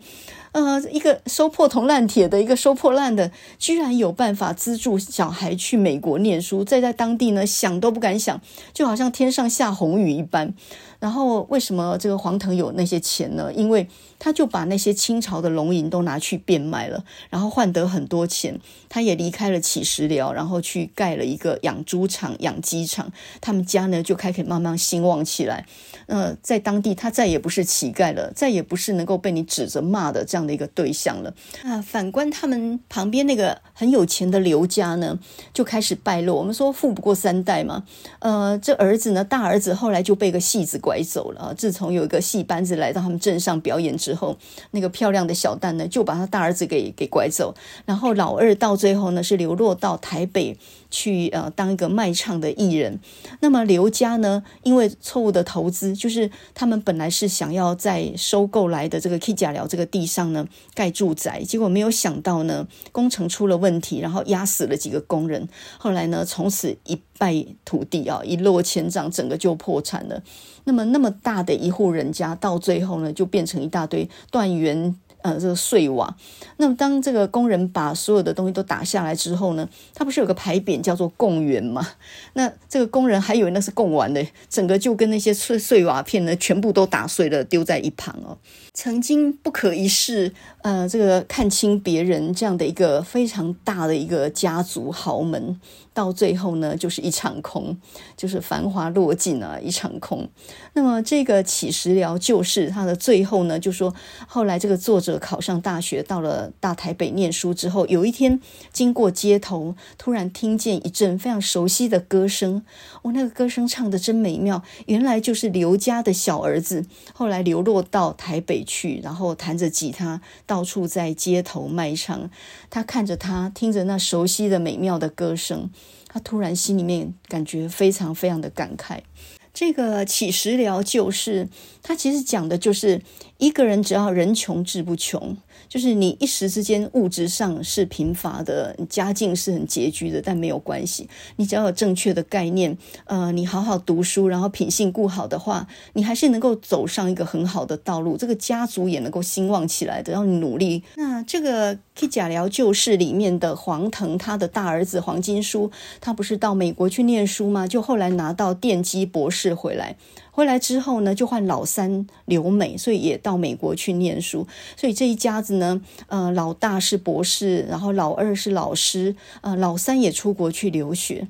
呃，一个收破铜烂铁的，一个收破烂的，居然有办法资助小孩去美国念书，再在当地呢，想都不敢想，就好像天上下红雨一般。然后为什么这个黄腾有那些钱呢？因为他就把那些清朝的龙银都拿去变卖了，然后换得很多钱。他也离开了乞食寮，然后去盖了一个养猪场、养鸡场。他们家呢就开始慢慢兴旺起来。呃，在当地他再也不是乞丐了，再也不是能够被你指着骂的这样的一个对象了。啊，反观他们旁边那个很有钱的刘家呢，就开始败落。我们说富不过三代嘛。呃，这儿子呢，大儿子后来就被个戏子拐走了。自从有一个戏班子来到他们镇上表演之之后，那个漂亮的小蛋呢，就把他大儿子给给拐走。然后老二到最后呢，是流落到台北去，呃，当一个卖唱的艺人。那么刘家呢，因为错误的投资，就是他们本来是想要在收购来的这个 K 甲寮这个地上呢盖住宅，结果没有想到呢，工程出了问题，然后压死了几个工人。后来呢，从此一败涂地啊，一落千丈，整个就破产了。那么那么大的一户人家，到最后呢，就变成一大堆断垣呃这个碎瓦。那么当这个工人把所有的东西都打下来之后呢，他不是有个牌匾叫做“贡园”吗？那这个工人还以为那是贡丸的，整个就跟那些碎碎瓦片呢，全部都打碎了，丢在一旁哦。曾经不可一世，呃，这个看清别人这样的一个非常大的一个家族豪门。到最后呢，就是一场空，就是繁华落尽啊，一场空。那么这个起食寮就是他的最后呢，就说后来这个作者考上大学，到了大台北念书之后，有一天经过街头，突然听见一阵非常熟悉的歌声。哦、那个歌声唱得真美妙，原来就是刘家的小儿子，后来流落到台北去，然后弹着吉他到处在街头卖唱。他看着他，听着那熟悉的美妙的歌声。他突然心里面感觉非常非常的感慨，这个起食寮就是他其实讲的就是一个人只要人穷志不穷。就是你一时之间物质上是贫乏的，家境是很拮据的，但没有关系。你只要有正确的概念，呃，你好好读书，然后品性顾好的话，你还是能够走上一个很好的道路。这个家族也能够兴旺起来的，要你努力。那这个《去假聊旧事》里面的黄腾，他的大儿子黄金书，他不是到美国去念书吗？就后来拿到电机博士回来。回来之后呢，就换老三留美，所以也到美国去念书。所以这一家子呢，呃，老大是博士，然后老二是老师，呃，老三也出国去留学。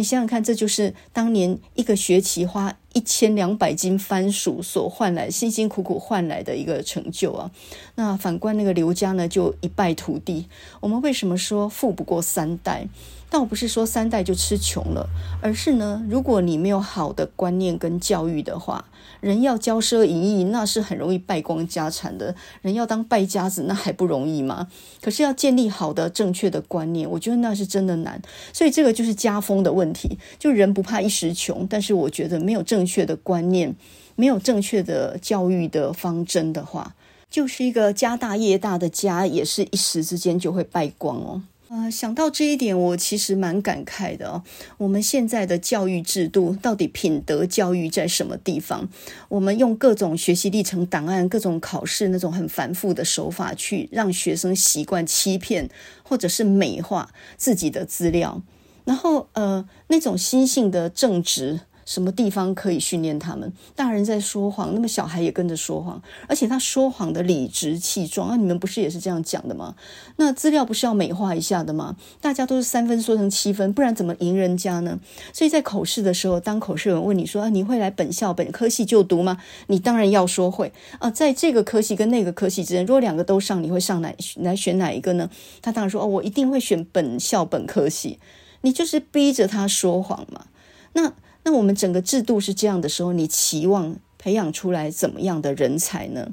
你想想看，这就是当年一个学期花一千两百斤番薯所换来，辛辛苦苦换来的一个成就啊。那反观那个刘家呢，就一败涂地。我们为什么说富不过三代？倒不是说三代就吃穷了，而是呢，如果你没有好的观念跟教育的话，人要骄奢淫逸，那是很容易败光家产的。人要当败家子，那还不容易吗？可是要建立好的正确的观念，我觉得那是真的难。所以这个就是家风的问题。就人不怕一时穷，但是我觉得没有正确的观念，没有正确的教育的方针的话，就是一个家大业大的家，也是一时之间就会败光哦。呃，想到这一点，我其实蛮感慨的哦。我们现在的教育制度到底品德教育在什么地方？我们用各种学习历程档案、各种考试那种很繁复的手法，去让学生习惯欺骗或者是美化自己的资料，然后呃，那种心性的正直。什么地方可以训练他们？大人在说谎，那么小孩也跟着说谎，而且他说谎的理直气壮啊！你们不是也是这样讲的吗？那资料不是要美化一下的吗？大家都是三分说成七分，不然怎么赢人家呢？所以在口试的时候，当口试人问你说：“啊，你会来本校本科系就读吗？”你当然要说会啊。在这个科系跟那个科系之间，如果两个都上，你会上哪来选哪一个呢？他当然说：“哦，我一定会选本校本科系。”你就是逼着他说谎嘛。那。那我们整个制度是这样的时候，你期望培养出来怎么样的人才呢？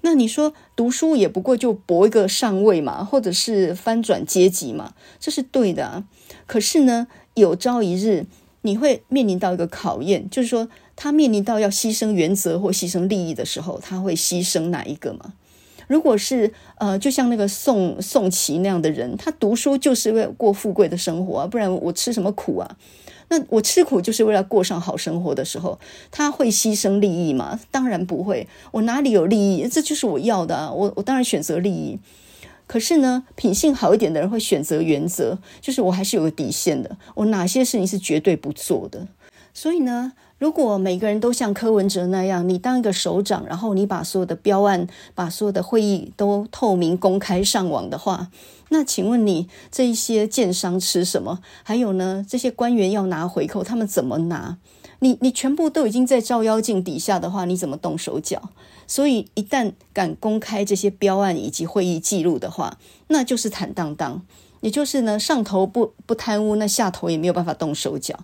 那你说读书也不过就博一个上位嘛，或者是翻转阶级嘛，这是对的。可是呢，有朝一日你会面临到一个考验，就是说他面临到要牺牲原则或牺牲利益的时候，他会牺牲哪一个嘛？如果是呃，就像那个宋宋祁那样的人，他读书就是为了过富贵的生活啊，不然我吃什么苦啊？那我吃苦就是为了过上好生活的时候，他会牺牲利益吗？当然不会。我哪里有利益？这就是我要的啊！我我当然选择利益。可是呢，品性好一点的人会选择原则，就是我还是有个底线的。我哪些事情是绝对不做的？所以呢，如果每个人都像柯文哲那样，你当一个首长，然后你把所有的标案、把所有的会议都透明公开上网的话，那请问你这一些建商吃什么？还有呢，这些官员要拿回扣，他们怎么拿？你你全部都已经在照妖镜底下的话，你怎么动手脚？所以一旦敢公开这些标案以及会议记录的话，那就是坦荡荡。也就是呢，上头不不贪污，那下头也没有办法动手脚。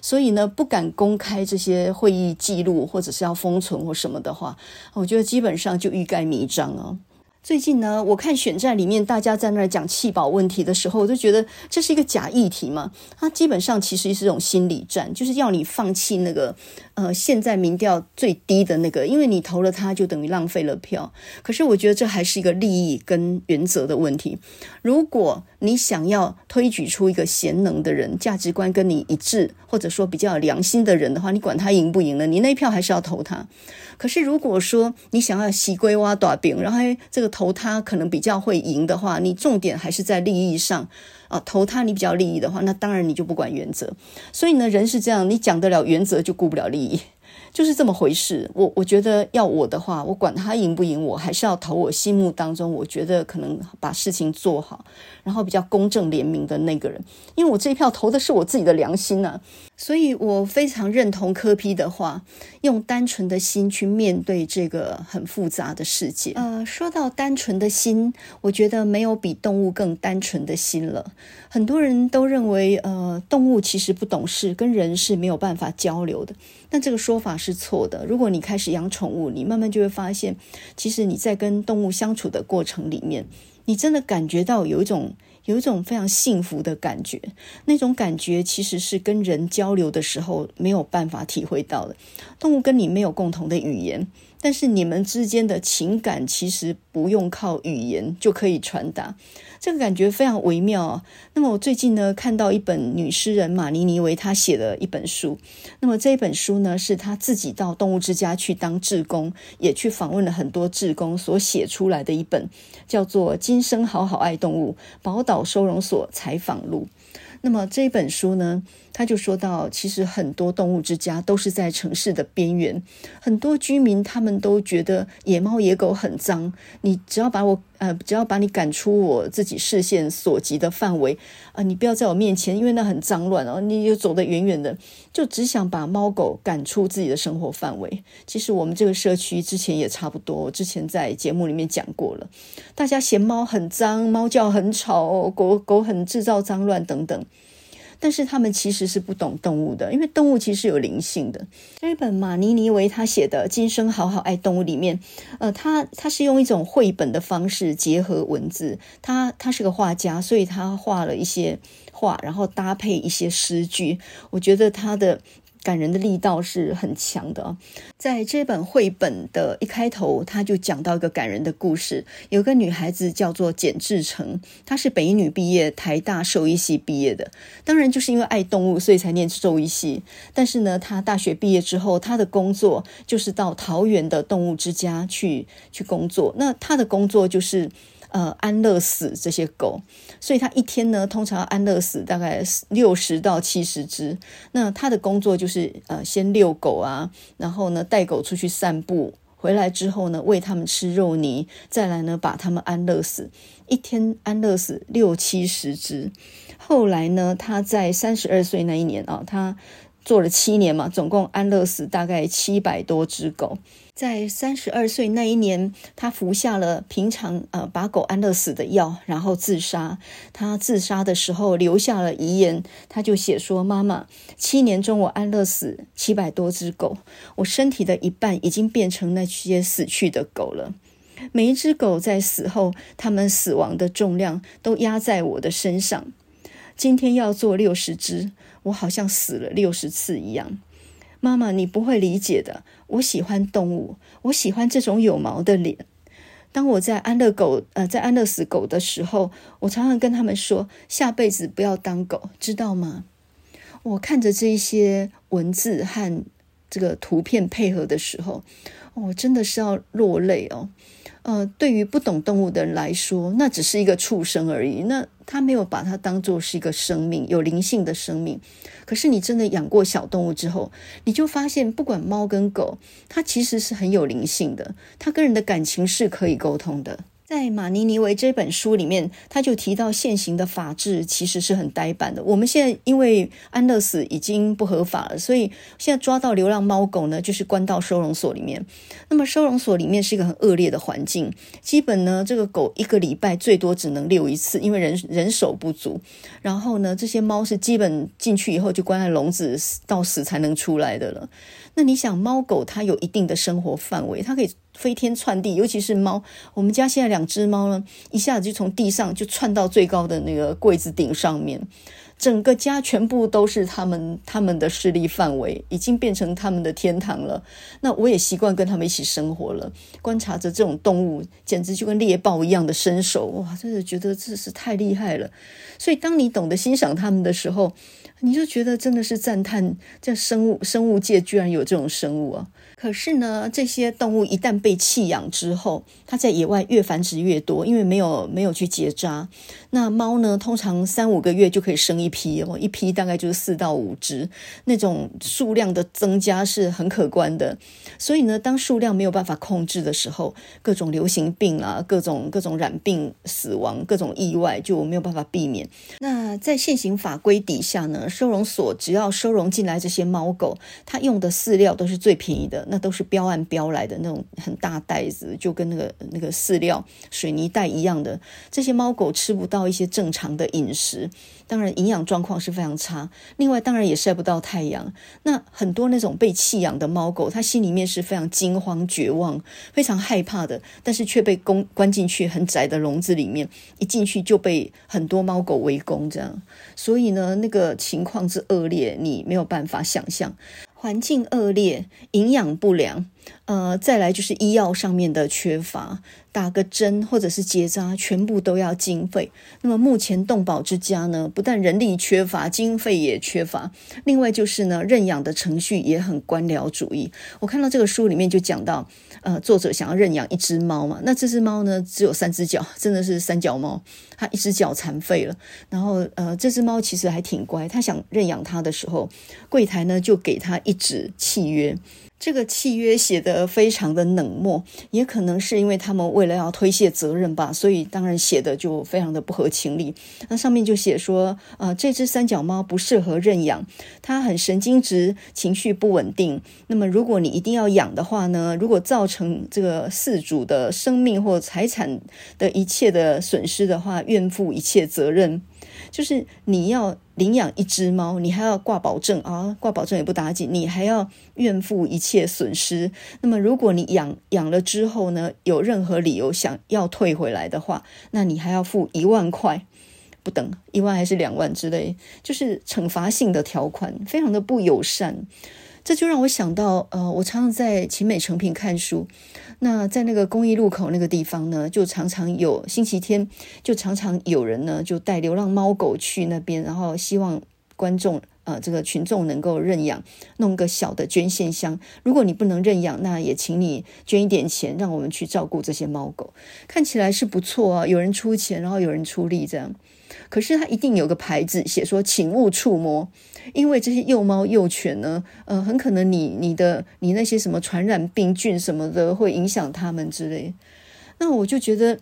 所以呢，不敢公开这些会议记录，或者是要封存或什么的话，我觉得基本上就欲盖弥彰啊。最近呢，我看选战里面大家在那儿讲弃保问题的时候，我就觉得这是一个假议题嘛。它基本上其实是一种心理战，就是要你放弃那个呃现在民调最低的那个，因为你投了他就等于浪费了票。可是我觉得这还是一个利益跟原则的问题。如果你想要推举出一个贤能的人，价值观跟你一致，或者说比较有良心的人的话，你管他赢不赢呢？你那票还是要投他。可是如果说你想要西瓜挖大饼，然后这个投他可能比较会赢的话，你重点还是在利益上啊，投他你比较利益的话，那当然你就不管原则。所以呢，人是这样，你讲得了原则就顾不了利益。就是这么回事。我我觉得要我的话，我管他赢不赢，我还是要投我心目当中我觉得可能把事情做好，然后比较公正廉明的那个人。因为我这一票投的是我自己的良心呐、啊，所以我非常认同柯 P 的话，用单纯的心去面对这个很复杂的世界。呃，说到单纯的心，我觉得没有比动物更单纯的心了。很多人都认为，呃，动物其实不懂事，跟人是没有办法交流的。但这个说法是错的。如果你开始养宠物，你慢慢就会发现，其实你在跟动物相处的过程里面，你真的感觉到有一种有一种非常幸福的感觉。那种感觉其实是跟人交流的时候没有办法体会到的。动物跟你没有共同的语言，但是你们之间的情感其实不用靠语言就可以传达。这个感觉非常微妙哦。那么我最近呢，看到一本女诗人马尼尼维她写的一本书。那么这一本书呢，是她自己到动物之家去当志工，也去访问了很多志工所写出来的一本，叫做《今生好好爱动物：宝岛收容所采访录》。那么这本书呢，他就说到，其实很多动物之家都是在城市的边缘，很多居民他们都觉得野猫野狗很脏，你只要把我呃，只要把你赶出我自己视线所及的范围啊、你不要在我面前，因为那很脏乱哦，你就走得远远的，就只想把猫狗赶出自己的生活范围。其实我们这个社区之前也差不多，我之前在节目里面讲过了，大家嫌猫很脏，猫叫很吵，狗狗很制造脏乱等等。但是他们其实是不懂动物的，因为动物其实有灵性的。这本马尼尼维他写的《今生好好爱动物》里面，呃，他他是用一种绘本的方式结合文字。他他是个画家，所以他画了一些画，然后搭配一些诗句。我觉得他的感人的力道是很强的。在这本绘本的一开头，他就讲到一个感人的故事，有个女孩子叫做简志成，她是北女毕业，台大兽医系毕业的，当然就是因为爱动物，所以才念兽医系。但是呢，她大学毕业之后，她的工作就是到桃园的动物之家去去工作。那她的工作就是。呃，安乐死这些狗，所以他一天呢，通常要安乐死大概六十到七十只。那他的工作就是呃，先遛狗啊，然后呢，带狗出去散步，回来之后呢，喂他们吃肉泥，再来呢，把他们安乐死。一天安乐死六七十只。后来呢，他在三十二岁那一年啊，他做了七年嘛，总共安乐死大概七百多只狗。在三十二岁那一年，他服下了平常呃把狗安乐死的药，然后自杀。他自杀的时候留下了遗言，他就写说：“妈妈，七年中我安乐死七百多只狗，我身体的一半已经变成那些死去的狗了。每一只狗在死后，它们死亡的重量都压在我的身上。今天要做六十只，我好像死了六十次一样。”妈妈，你不会理解的。我喜欢动物，我喜欢这种有毛的脸。当我在安乐狗，呃，在安乐死狗的时候，我常常跟他们说，下辈子不要当狗，知道吗？我看着这一些文字和这个图片配合的时候，我真的是要落泪哦。呃，对于不懂动物的人来说，那只是一个畜生而已。那他没有把它当做是一个生命，有灵性的生命。可是你真的养过小动物之后，你就发现，不管猫跟狗，它其实是很有灵性的，它跟人的感情是可以沟通的。在马尼尼维这本书里面，他就提到现行的法制其实是很呆板的。我们现在因为安乐死已经不合法了，所以现在抓到流浪猫狗呢，就是关到收容所里面。那么收容所里面是一个很恶劣的环境，基本呢，这个狗一个礼拜最多只能遛一次，因为人人手不足。然后呢，这些猫是基本进去以后就关在笼子，到死才能出来的了。那你想，猫狗它有一定的生活范围，它可以飞天窜地，尤其是猫。我们家现在两只猫呢，一下子就从地上就窜到最高的那个柜子顶上面，整个家全部都是它们它们的势力范围，已经变成它们的天堂了。那我也习惯跟它们一起生活了，观察着这种动物，简直就跟猎豹一样的身手，哇，真的觉得这是太厉害了。所以，当你懂得欣赏它们的时候，你就觉得真的是赞叹，这生物生物界居然有这种生物啊！可是呢，这些动物一旦被弃养之后，它在野外越繁殖越多，因为没有没有去结扎。那猫呢，通常三五个月就可以生一批哦，一批大概就是四到五只，那种数量的增加是很可观的。所以呢，当数量没有办法控制的时候，各种流行病啊，各种各种染病、死亡、各种意外就没有办法避免。那在现行法规底下呢，收容所只要收容进来这些猫狗，它用的饲料都是最便宜的。那都是标案标来的那种很大袋子，就跟那个那个饲料水泥袋一样的。这些猫狗吃不到一些正常的饮食，当然营养状况是非常差。另外，当然也晒不到太阳。那很多那种被弃养的猫狗，它心里面是非常惊慌绝望、非常害怕的，但是却被关关进去很窄的笼子里面，一进去就被很多猫狗围攻，这样。所以呢，那个情况之恶劣，你没有办法想象。环境恶劣，营养不良。呃，再来就是医药上面的缺乏，打个针或者是结扎，全部都要经费。那么目前动保之家呢，不但人力缺乏，经费也缺乏。另外就是呢，认养的程序也很官僚主义。我看到这个书里面就讲到，呃，作者想要认养一只猫嘛，那这只猫呢只有三只脚，真的是三脚猫，它一只脚残废了。然后呃，这只猫其实还挺乖，他想认养它的时候，柜台呢就给他一纸契约。这个契约写得非常的冷漠，也可能是因为他们为了要推卸责任吧，所以当然写的就非常的不合情理。那上面就写说，呃，这只三脚猫不适合认养，它很神经质，情绪不稳定。那么如果你一定要养的话呢，如果造成这个饲主的生命或财产的一切的损失的话，愿负一切责任。就是你要领养一只猫，你还要挂保证啊，挂保证也不打紧，你还要愿负一切损失。那么如果你养养了之后呢，有任何理由想要退回来的话，那你还要付一万块。不等，一万还是两万之类，就是惩罚性的条款，非常的不友善。这就让我想到，呃，我常常在勤美诚品看书，那在那个公益路口那个地方呢，就常常有星期天，就常常有人呢就带流浪猫狗去那边，然后希望观众。呃，这个群众能够认养，弄个小的捐献箱。如果你不能认养，那也请你捐一点钱，让我们去照顾这些猫狗。看起来是不错啊，有人出钱，然后有人出力这样。可是它一定有个牌子写说，请勿触摸，因为这些幼猫幼犬呢，呃，很可能你你的你那些什么传染病菌什么的会影响它们之类。那我就觉得。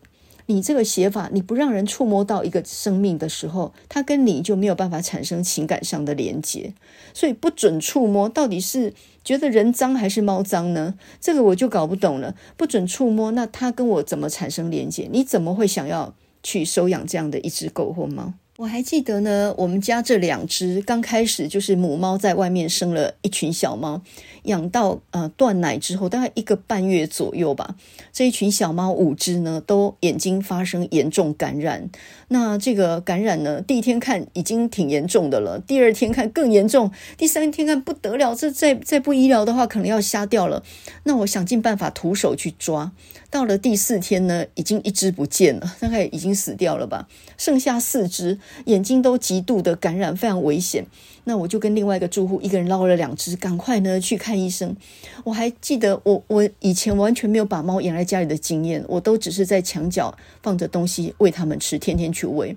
你这个写法，你不让人触摸到一个生命的时候，它跟你就没有办法产生情感上的连接，所以不准触摸，到底是觉得人脏还是猫脏呢？这个我就搞不懂了。不准触摸，那它跟我怎么产生连接？你怎么会想要去收养这样的一只狗或猫？我还记得呢，我们家这两只刚开始就是母猫在外面生了一群小猫，养到呃断奶之后，大概一个半月左右吧，这一群小猫五只呢都眼睛发生严重感染。那这个感染呢，第一天看已经挺严重的了，第二天看更严重，第三天看不得了，这再再不医疗的话，可能要瞎掉了。那我想尽办法徒手去抓。到了第四天呢，已经一只不见了，大概已经死掉了吧。剩下四只，眼睛都极度的感染，非常危险。那我就跟另外一个住户，一个人捞了两只，赶快呢去看医生。我还记得我，我以前完全没有把猫养在家里的经验，我都只是在墙角放着东西喂它们吃，天天去喂。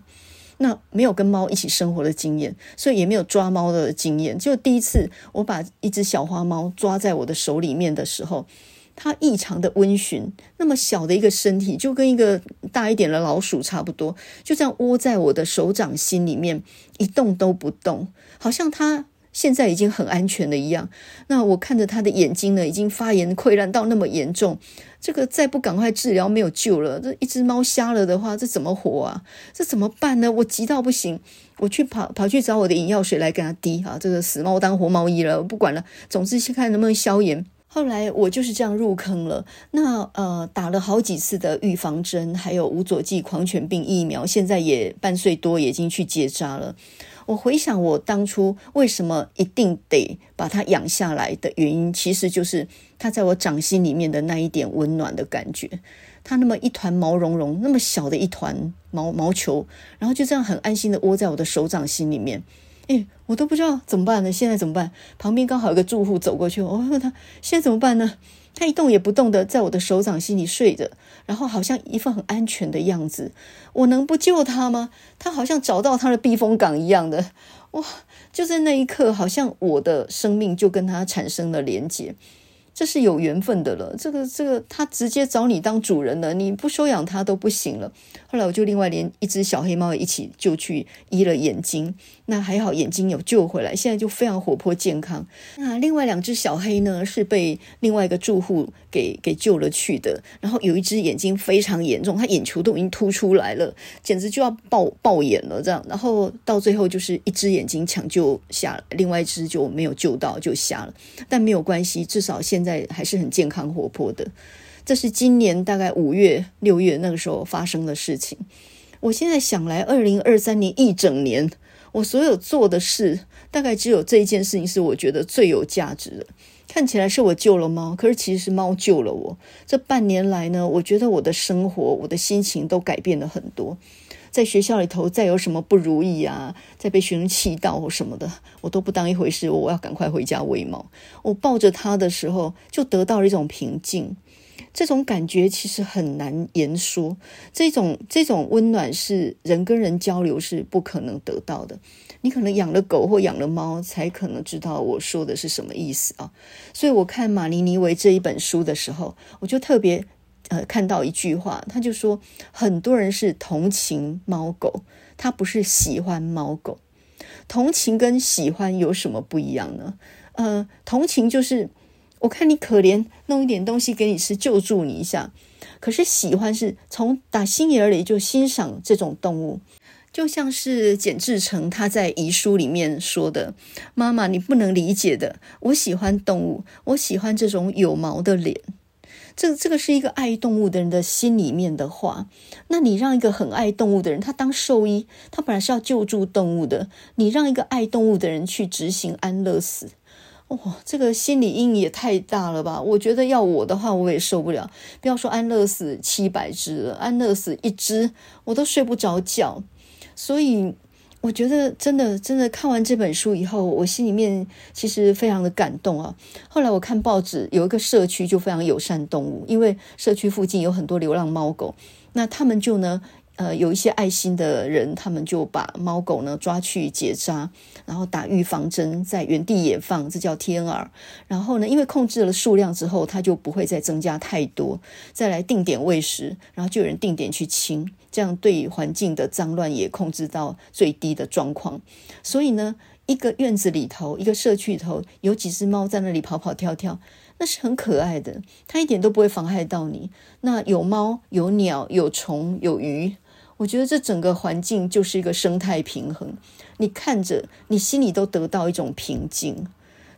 那没有跟猫一起生活的经验，所以也没有抓猫的经验。就第一次，我把一只小花猫抓在我的手里面的时候。它异常的温驯，那么小的一个身体，就跟一个大一点的老鼠差不多，就这样窝在我的手掌心里面，一动都不动，好像它现在已经很安全了一样。那我看着它的眼睛呢，已经发炎溃烂到那么严重，这个再不赶快治疗，没有救了。这一只猫瞎了的话，这怎么活啊？这怎么办呢？我急到不行，我去跑跑去找我的眼药水来给它滴啊，这个死猫当活猫医了，不管了，总之先看能不能消炎。后来我就是这样入坑了。那呃，打了好几次的预防针，还有无佐剂狂犬病疫苗，现在也半岁多，已经去结扎了。我回想我当初为什么一定得把它养下来的原因，其实就是它在我掌心里面的那一点温暖的感觉。它那么一团毛茸茸，那么小的一团毛毛球，然后就这样很安心的窝在我的手掌心里面。哎，我都不知道怎么办呢？现在怎么办？旁边刚好有个住户走过去，我问他现在怎么办呢？他一动也不动的在我的手掌心里睡着，然后好像一副很安全的样子。我能不救他吗？他好像找到他的避风港一样的，哇！就在那一刻，好像我的生命就跟他产生了连结。这是有缘分的了，这个这个，他直接找你当主人了，你不收养他都不行了。后来我就另外连一只小黑猫一起就去医了眼睛，那还好眼睛有救回来，现在就非常活泼健康。那另外两只小黑呢，是被另外一个住户给给救了去的，然后有一只眼睛非常严重，它眼球都已经凸出来了，简直就要爆爆眼了这样。然后到最后就是一只眼睛抢救下来，另外一只就没有救到就瞎了，但没有关系，至少现在。在还是很健康活泼的，这是今年大概五月六月那个时候发生的事情。我现在想来，二零二三年一整年，我所有做的事，大概只有这一件事情是我觉得最有价值的。看起来是我救了猫，可是其实是猫救了我。这半年来呢，我觉得我的生活、我的心情都改变了很多。在学校里头，再有什么不如意啊，再被学生气到或什么的，我都不当一回事。我要赶快回家喂猫。我抱着它的时候，就得到了一种平静。这种感觉其实很难言说。这种这种温暖是人跟人交流是不可能得到的。你可能养了狗或养了猫，才可能知道我说的是什么意思啊。所以我看马尼尼维这一本书的时候，我就特别。呃，看到一句话，他就说，很多人是同情猫狗，他不是喜欢猫狗。同情跟喜欢有什么不一样呢？呃，同情就是我看你可怜，弄一点东西给你吃，救助你一下。可是喜欢是从打心眼里就欣赏这种动物，就像是简志成他在遗书里面说的：“妈妈，你不能理解的，我喜欢动物，我喜欢这种有毛的脸。”这这个是一个爱动物的人的心里面的话。那你让一个很爱动物的人，他当兽医，他本来是要救助动物的，你让一个爱动物的人去执行安乐死，哇、哦，这个心理阴影也太大了吧？我觉得要我的话，我也受不了。不要说安乐死七百只了，安乐死一只我都睡不着觉。所以。我觉得真的真的看完这本书以后，我心里面其实非常的感动啊。后来我看报纸，有一个社区就非常友善动物，因为社区附近有很多流浪猫狗，那他们就呢。呃，有一些爱心的人，他们就把猫狗呢抓去结扎，然后打预防针，在原地野放，这叫 TNR。然后呢，因为控制了数量之后，它就不会再增加太多，再来定点喂食，然后就有人定点去清，这样对环境的脏乱也控制到最低的状况。所以呢，一个院子里头，一个社区里头，有几只猫在那里跑跑跳跳，那是很可爱的，它一点都不会妨害到你。那有猫，有鸟，有虫，有鱼。我觉得这整个环境就是一个生态平衡，你看着，你心里都得到一种平静。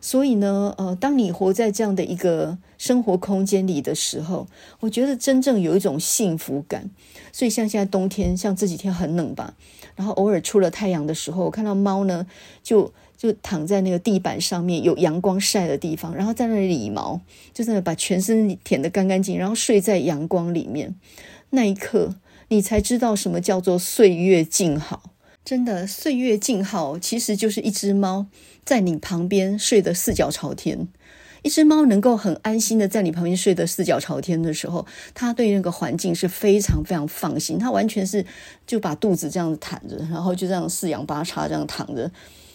所以呢，呃，当你活在这样的一个生活空间里的时候，我觉得真正有一种幸福感。所以像现在冬天，像这几天很冷吧，然后偶尔出了太阳的时候，我看到猫呢，就就躺在那个地板上面有阳光晒的地方，然后在那里理毛，就在那把全身舔得干干净，然后睡在阳光里面，那一刻。你才知道什么叫做岁月静好，真的，岁月静好其实就是一只猫在你旁边睡得四脚朝天。一只猫能够很安心的在你旁边睡得四脚朝天的时候，它对那个环境是非常非常放心。它完全是就把肚子这样子躺着，然后就这样四仰八叉这样躺着。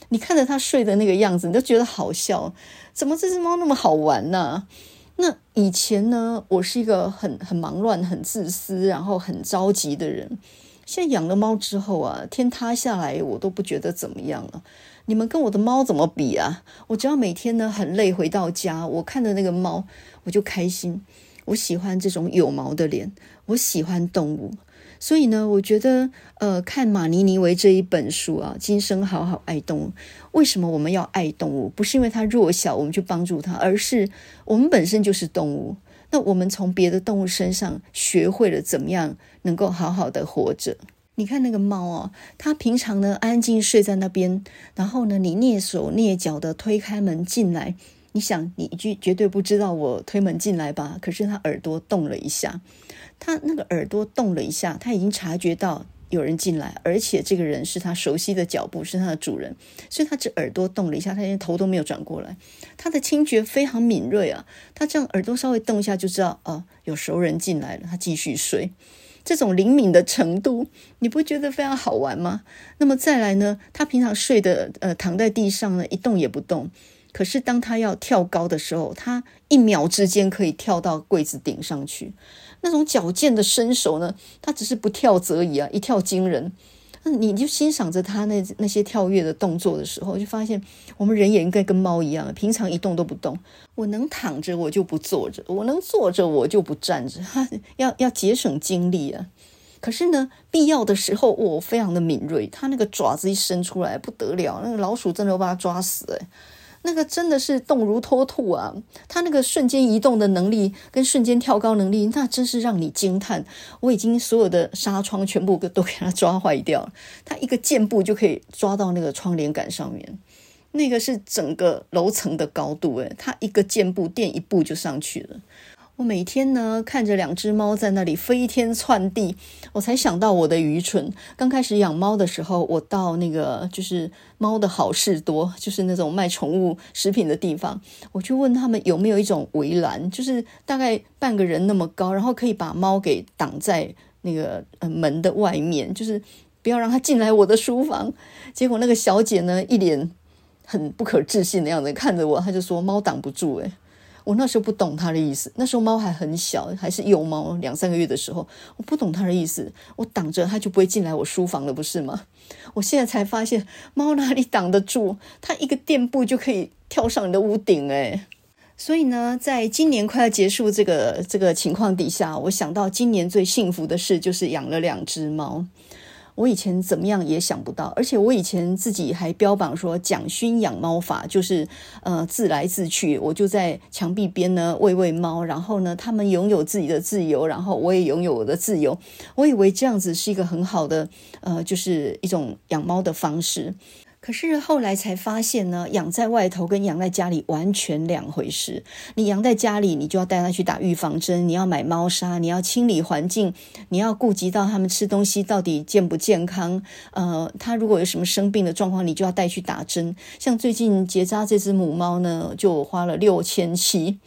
你看着它睡的那个样子，你都觉得好笑。怎么这只猫那么好玩呢？那以前呢，我是一个很很忙乱、很自私，然后很着急的人。现在养了猫之后啊，天塌下来我都不觉得怎么样了。你们跟我的猫怎么比啊？我只要每天呢很累回到家，我看着那个猫，我就开心。我喜欢这种有毛的脸，我喜欢动物。所以呢，我觉得，呃，看马尼尼维这一本书啊，《今生好好爱动物》。为什么我们要爱动物？不是因为它弱小，我们去帮助它，而是我们本身就是动物。那我们从别的动物身上学会了怎么样能够好好的活着。你看那个猫哦，它平常呢安静睡在那边，然后呢，你蹑手蹑脚的推开门进来，你想，你绝绝对不知道我推门进来吧？可是它耳朵动了一下。他那个耳朵动了一下，他已经察觉到有人进来，而且这个人是他熟悉的脚步，是他的主人，所以他只耳朵动了一下，他连头都没有转过来。他的听觉非常敏锐啊，他这样耳朵稍微动一下就知道，哦，有熟人进来了。他继续睡，这种灵敏的程度，你不觉得非常好玩吗？那么再来呢，他平常睡的呃躺在地上呢，一动也不动，可是当他要跳高的时候，他一秒之间可以跳到柜子顶上去。那种矫健的身手呢，他只是不跳则已啊，一跳惊人。那你就欣赏着他那那些跳跃的动作的时候，就发现我们人也应该跟猫一样，平常一动都不动。我能躺着，我就不坐着；我能坐着，我就不站着。要要节省精力啊。可是呢，必要的时候，我非常的敏锐。他那个爪子一伸出来，不得了，那个老鼠真的要把它抓死诶。那个真的是动如脱兔啊！他那个瞬间移动的能力跟瞬间跳高能力，那真是让你惊叹。我已经所有的纱窗全部都给他抓坏掉了，他一个箭步就可以抓到那个窗帘杆上面，那个是整个楼层的高度诶，他一个箭步垫一步就上去了。我每天呢看着两只猫在那里飞天窜地，我才想到我的愚蠢。刚开始养猫的时候，我到那个就是猫的好事多，就是那种卖宠物食品的地方，我就问他们有没有一种围栏，就是大概半个人那么高，然后可以把猫给挡在那个门的外面，就是不要让它进来我的书房。结果那个小姐呢一脸很不可置信的样子看着我，她就说猫挡不住诶。我那时候不懂他的意思，那时候猫还很小，还是幼猫，两三个月的时候，我不懂他的意思，我挡着它就不会进来我书房了，不是吗？我现在才发现，猫哪里挡得住？它一个垫步就可以跳上你的屋顶，诶。所以呢，在今年快要结束这个这个情况底下，我想到今年最幸福的事就是养了两只猫。我以前怎么样也想不到，而且我以前自己还标榜说蒋勋养猫法，就是呃自来自去，我就在墙壁边呢喂喂猫，然后呢他们拥有自己的自由，然后我也拥有我的自由。我以为这样子是一个很好的呃，就是一种养猫的方式。可是后来才发现呢，养在外头跟养在家里完全两回事。你养在家里，你就要带它去打预防针，你要买猫砂，你要清理环境，你要顾及到它们吃东西到底健不健康。呃，它如果有什么生病的状况，你就要带去打针。像最近结扎这只母猫呢，就花了六千七。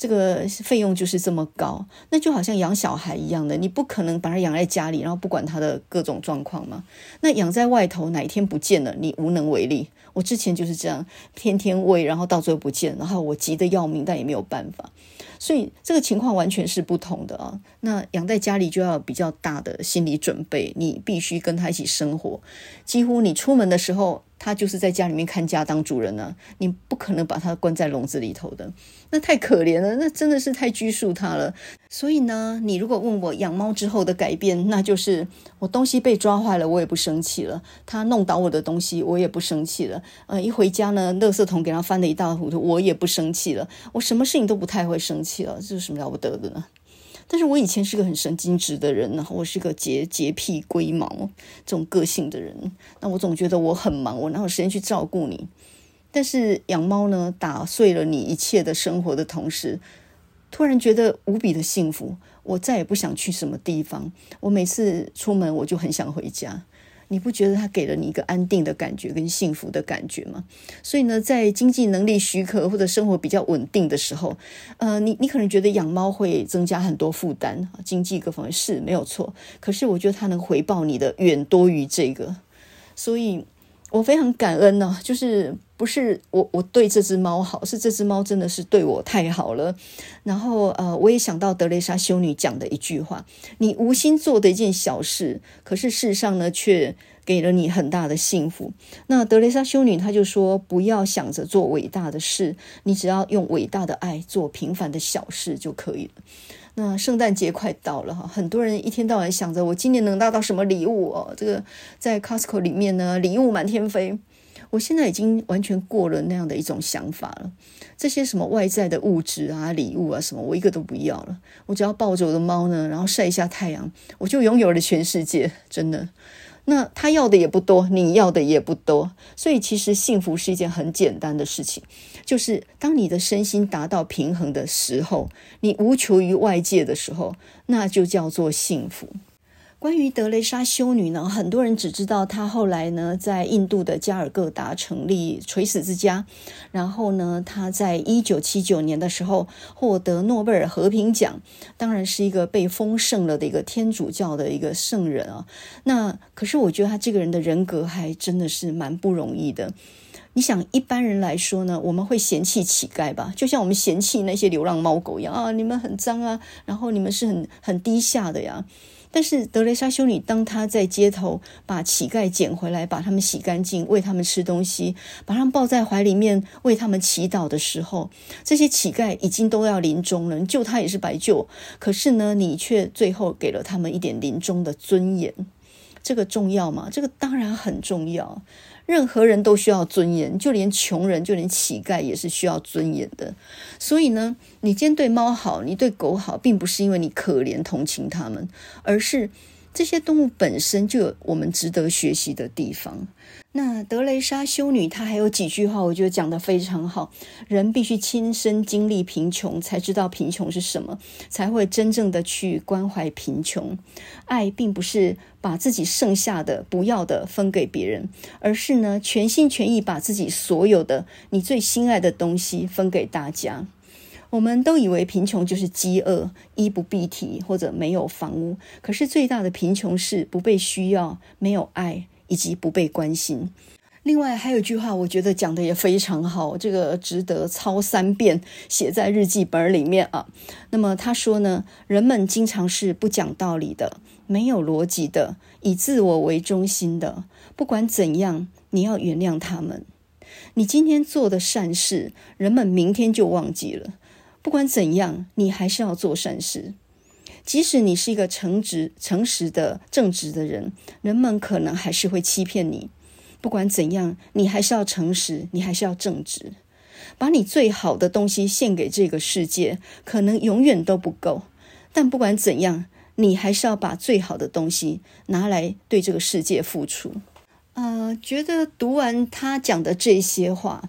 这个费用就是这么高，那就好像养小孩一样的，你不可能把他养在家里，然后不管他的各种状况嘛。那养在外头，哪一天不见了，你无能为力。我之前就是这样，天天喂，然后到最后不见，然后我急得要命，但也没有办法。所以这个情况完全是不同的啊。那养在家里就要比较大的心理准备，你必须跟它一起生活，几乎你出门的时候。他就是在家里面看家当主人呢、你不可能把他关在笼子里头的，那太可怜了，那真的是太拘束他了。所以呢，你如果问我养猫之后的改变，那就是我东西被抓坏了，我也不生气了；他弄倒我的东西，我也不生气了。呃，一回家呢，垃圾桶给他翻得一塌糊涂，我也不生气了。我什么事情都不太会生气气了，这有什么了不得的呢？但是我以前是个很神经质的人呢，我是个洁洁癖龟毛这种个性的人，那我总觉得我很忙，我哪有时间去照顾你？但是养猫呢，打碎了你一切的生活的同时，突然觉得无比的幸福，我再也不想去什么地方，我每次出门我就很想回家。你不觉得它给了你一个安定的感觉跟幸福的感觉吗？所以呢，在经济能力许可或者生活比较稳定的时候，呃，你你可能觉得养猫会增加很多负担，经济各方面是没有错。可是我觉得它能回报你的远多于这个，所以我非常感恩呢，就是。不是我我对这只猫好，是这只猫真的是对我太好了。然后呃，我也想到德蕾莎修女讲的一句话：你无心做的一件小事，可是事实上呢，却给了你很大的幸福。那德蕾莎修女她就说：不要想着做伟大的事，你只要用伟大的爱做平凡的小事就可以了。那圣诞节快到了哈，很多人一天到晚想着我今年能拿到什么礼物哦。这个在 Costco 里面呢，礼物满天飞。我现在已经完全过了那样的一种想法了，这些什么外在的物质啊、礼物啊什么，我一个都不要了。我只要抱着我的猫呢，然后晒一下太阳，我就拥有了全世界，真的。那他要的也不多，你要的也不多，所以其实幸福是一件很简单的事情，就是当你的身心达到平衡的时候，你无求于外界的时候，那就叫做幸福。关于德蕾莎修女呢，很多人只知道她后来呢在印度的加尔各答成立垂死之家，然后呢，她在一九七九年的时候获得诺贝尔和平奖，当然是一个被封圣了的一个天主教的一个圣人啊。那可是我觉得她这个人的人格还真的是蛮不容易的。你想一般人来说呢，我们会嫌弃乞丐吧，就像我们嫌弃那些流浪猫狗一样啊，你们很脏啊，然后你们是很很低下的呀。但是德雷莎修女，当她在街头把乞丐捡回来，把他们洗干净，喂他们吃东西，把他们抱在怀里面，为他们祈祷的时候，这些乞丐已经都要临终了，你救他也是白救。可是呢，你却最后给了他们一点临终的尊严，这个重要吗？这个当然很重要。任何人都需要尊严，就连穷人，就连乞丐也是需要尊严的。所以呢，你今天对猫好，你对狗好，并不是因为你可怜同情他们，而是这些动物本身就有我们值得学习的地方。那德蕾莎修女她还有几句话，我觉得讲得非常好。人必须亲身经历贫穷，才知道贫穷是什么，才会真正的去关怀贫穷。爱并不是把自己剩下的不要的分给别人，而是呢全心全意把自己所有的你最心爱的东西分给大家。我们都以为贫穷就是饥饿、衣不蔽体或者没有房屋，可是最大的贫穷是不被需要、没有爱。以及不被关心。另外还有一句话，我觉得讲得也非常好，这个值得抄三遍，写在日记本里面啊。那么他说呢，人们经常是不讲道理的，没有逻辑的，以自我为中心的。不管怎样，你要原谅他们。你今天做的善事，人们明天就忘记了。不管怎样，你还是要做善事。即使你是一个诚实、诚实的、正直的人，人们可能还是会欺骗你。不管怎样，你还是要诚实，你还是要正直，把你最好的东西献给这个世界，可能永远都不够。但不管怎样，你还是要把最好的东西拿来对这个世界付出。呃，觉得读完他讲的这些话。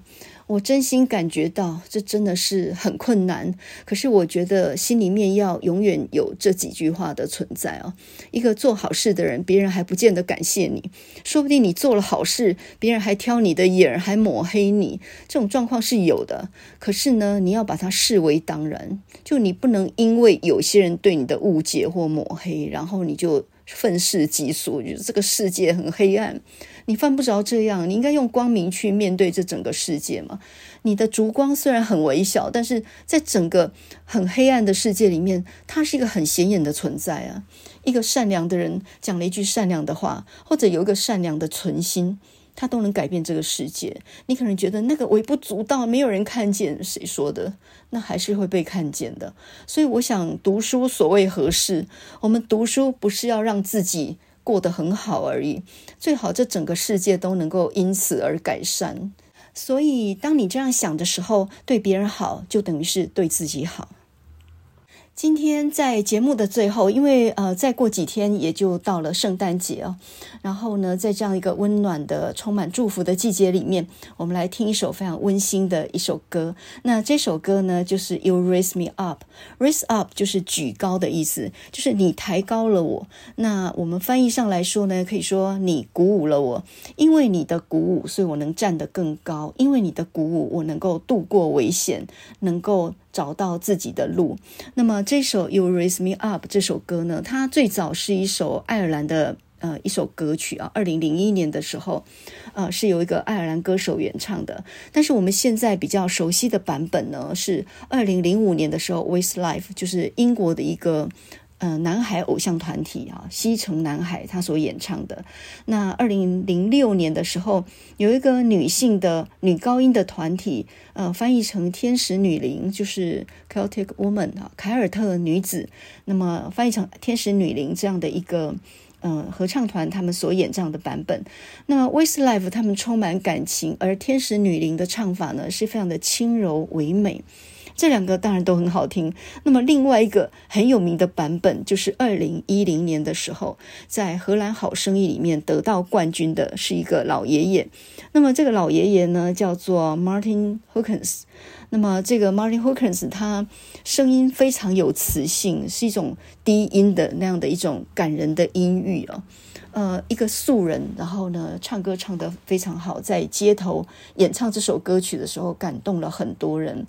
我真心感觉到，这真的是很困难。可是我觉得心里面要永远有这几句话的存在啊。一个做好事的人，别人还不见得感谢你，说不定你做了好事，别人还挑你的眼，还抹黑你。这种状况是有的。可是呢，你要把它视为当然，就你不能因为有些人对你的误解或抹黑，然后你就愤世嫉俗，觉得这个世界很黑暗。你犯不着这样，你应该用光明去面对这整个世界嘛。你的烛光虽然很微小，但是在整个很黑暗的世界里面，它是一个很显眼的存在啊。一个善良的人讲了一句善良的话，或者有一个善良的存心，他都能改变这个世界。你可能觉得那个微不足道，没有人看见，谁说的？那还是会被看见的。所以我想，读书所谓何事？我们读书不是要让自己。过得很好而已，最好这整个世界都能够因此而改善。所以，当你这样想的时候，对别人好，就等于是对自己好。今天在节目的最后，因为呃，再过几天也就到了圣诞节哦。然后呢，在这样一个温暖的、充满祝福的季节里面，我们来听一首非常温馨的一首歌。那这首歌呢，就是 You Raise Me Up。Raise Up 就是举高的意思，就是你抬高了我。那我们翻译上来说呢，可以说你鼓舞了我。因为你的鼓舞，所以我能站得更高。因为你的鼓舞，我能够度过危险，能够。找到自己的路。那么这首《You Raise Me Up》这首歌呢，它最早是一首爱尔兰的呃一首歌曲啊。二零零一年的时候，呃是由一个爱尔兰歌手原唱的。但是我们现在比较熟悉的版本呢，是二零零五年的时候，Westlife 就是英国的一个。呃，男孩偶像团体啊，西城男孩他所演唱的。那二零零六年的时候，有一个女性的女高音的团体，呃，翻译成天使女伶，就是 Celtic Woman 啊，凯尔特女子。那么翻译成天使女伶这样的一个呃合唱团，他们所演唱的版本。那 Westlife 他们充满感情，而天使女伶的唱法呢，是非常的轻柔唯美。这两个当然都很好听。那么另外一个很有名的版本，就是二零一零年的时候，在荷兰好声音里面得到冠军的是一个老爷爷。那么这个老爷爷呢，叫做 Martin Hawkins。那么这个 Martin Hawkins 他声音非常有磁性，是一种低音的那样的一种感人的音域哦。呃，一个素人，然后呢，唱歌唱得非常好，在街头演唱这首歌曲的时候，感动了很多人。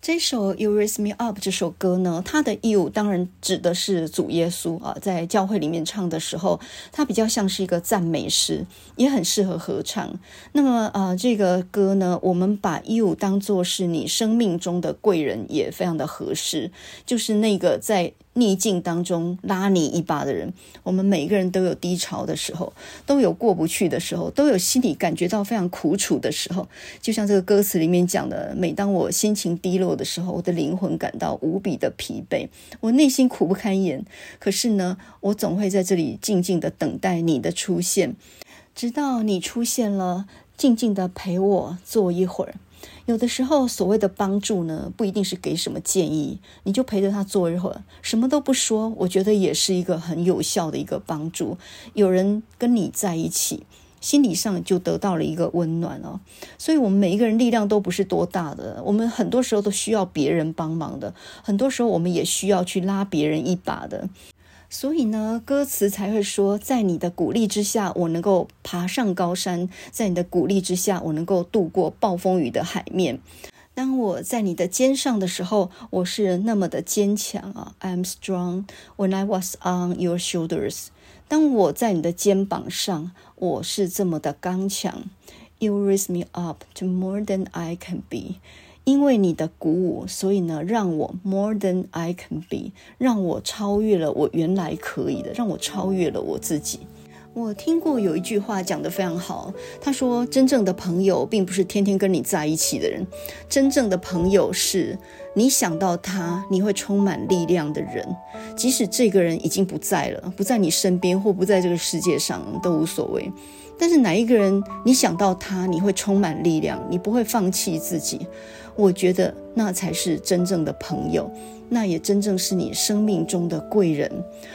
这首《You Raise Me Up》这首歌呢，它的 You 当然指的是主耶稣啊，在教会里面唱的时候，它比较像是一个赞美诗，也很适合合唱。那么，呃，这个歌呢，我们把 You 当作是你生命中的贵人，也非常的合适，就是那个在。逆境当中拉你一把的人，我们每个人都有低潮的时候，都有过不去的时候，都有心里感觉到非常苦楚的时候。就像这个歌词里面讲的，每当我心情低落的时候，我的灵魂感到无比的疲惫，我内心苦不堪言。可是呢，我总会在这里静静的等待你的出现，直到你出现了，静静的陪我坐一会儿。有的时候，所谓的帮助呢，不一定是给什么建议，你就陪着他坐一会儿，什么都不说，我觉得也是一个很有效的一个帮助。有人跟你在一起，心理上就得到了一个温暖哦。所以，我们每一个人力量都不是多大的，我们很多时候都需要别人帮忙的，很多时候我们也需要去拉别人一把的。所以呢，歌词才会说，在你的鼓励之下，我能够爬上高山；在你的鼓励之下，我能够度过暴风雨的海面。当我在你的肩上的时候，我是那么的坚强啊！I'm strong when I was on your shoulders。当我在你的肩膀上，我是这么的刚强。You raise me up to more than I can be。因为你的鼓舞，所以呢，让我 more than I can be，让我超越了我原来可以的，让我超越了我自己。我听过有一句话讲得非常好，他说：“真正的朋友并不是天天跟你在一起的人，真正的朋友是你想到他，你会充满力量的人，即使这个人已经不在了，不在你身边或不在这个世界上都无所谓。但是哪一个人你想到他，你会充满力量，你不会放弃自己。我觉得那才是真正的朋友。”那也真正是你生命中的贵人，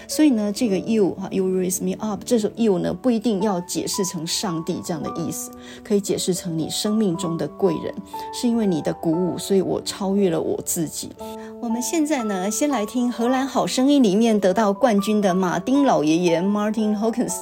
所以呢，这个 you 哈，you raise me up，这首 you 呢不一定要解释成上帝这样的意思，可以解释成你生命中的贵人，是因为你的鼓舞，所以我超越了我自己。我们现在呢，先来听荷兰好声音里面得到冠军的马丁老爷爷 Martin Hawkins，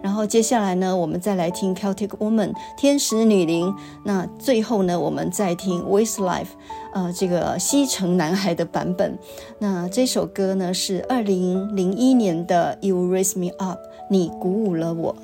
然后接下来呢，我们再来听 Celtic Woman 天使女灵，那最后呢，我们再听 Westlife。呃，这个西城男孩的版本，那这首歌呢是二零零一年的《You Raise Me Up》，你鼓舞了我。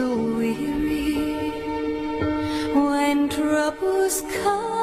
so weary when troubles come.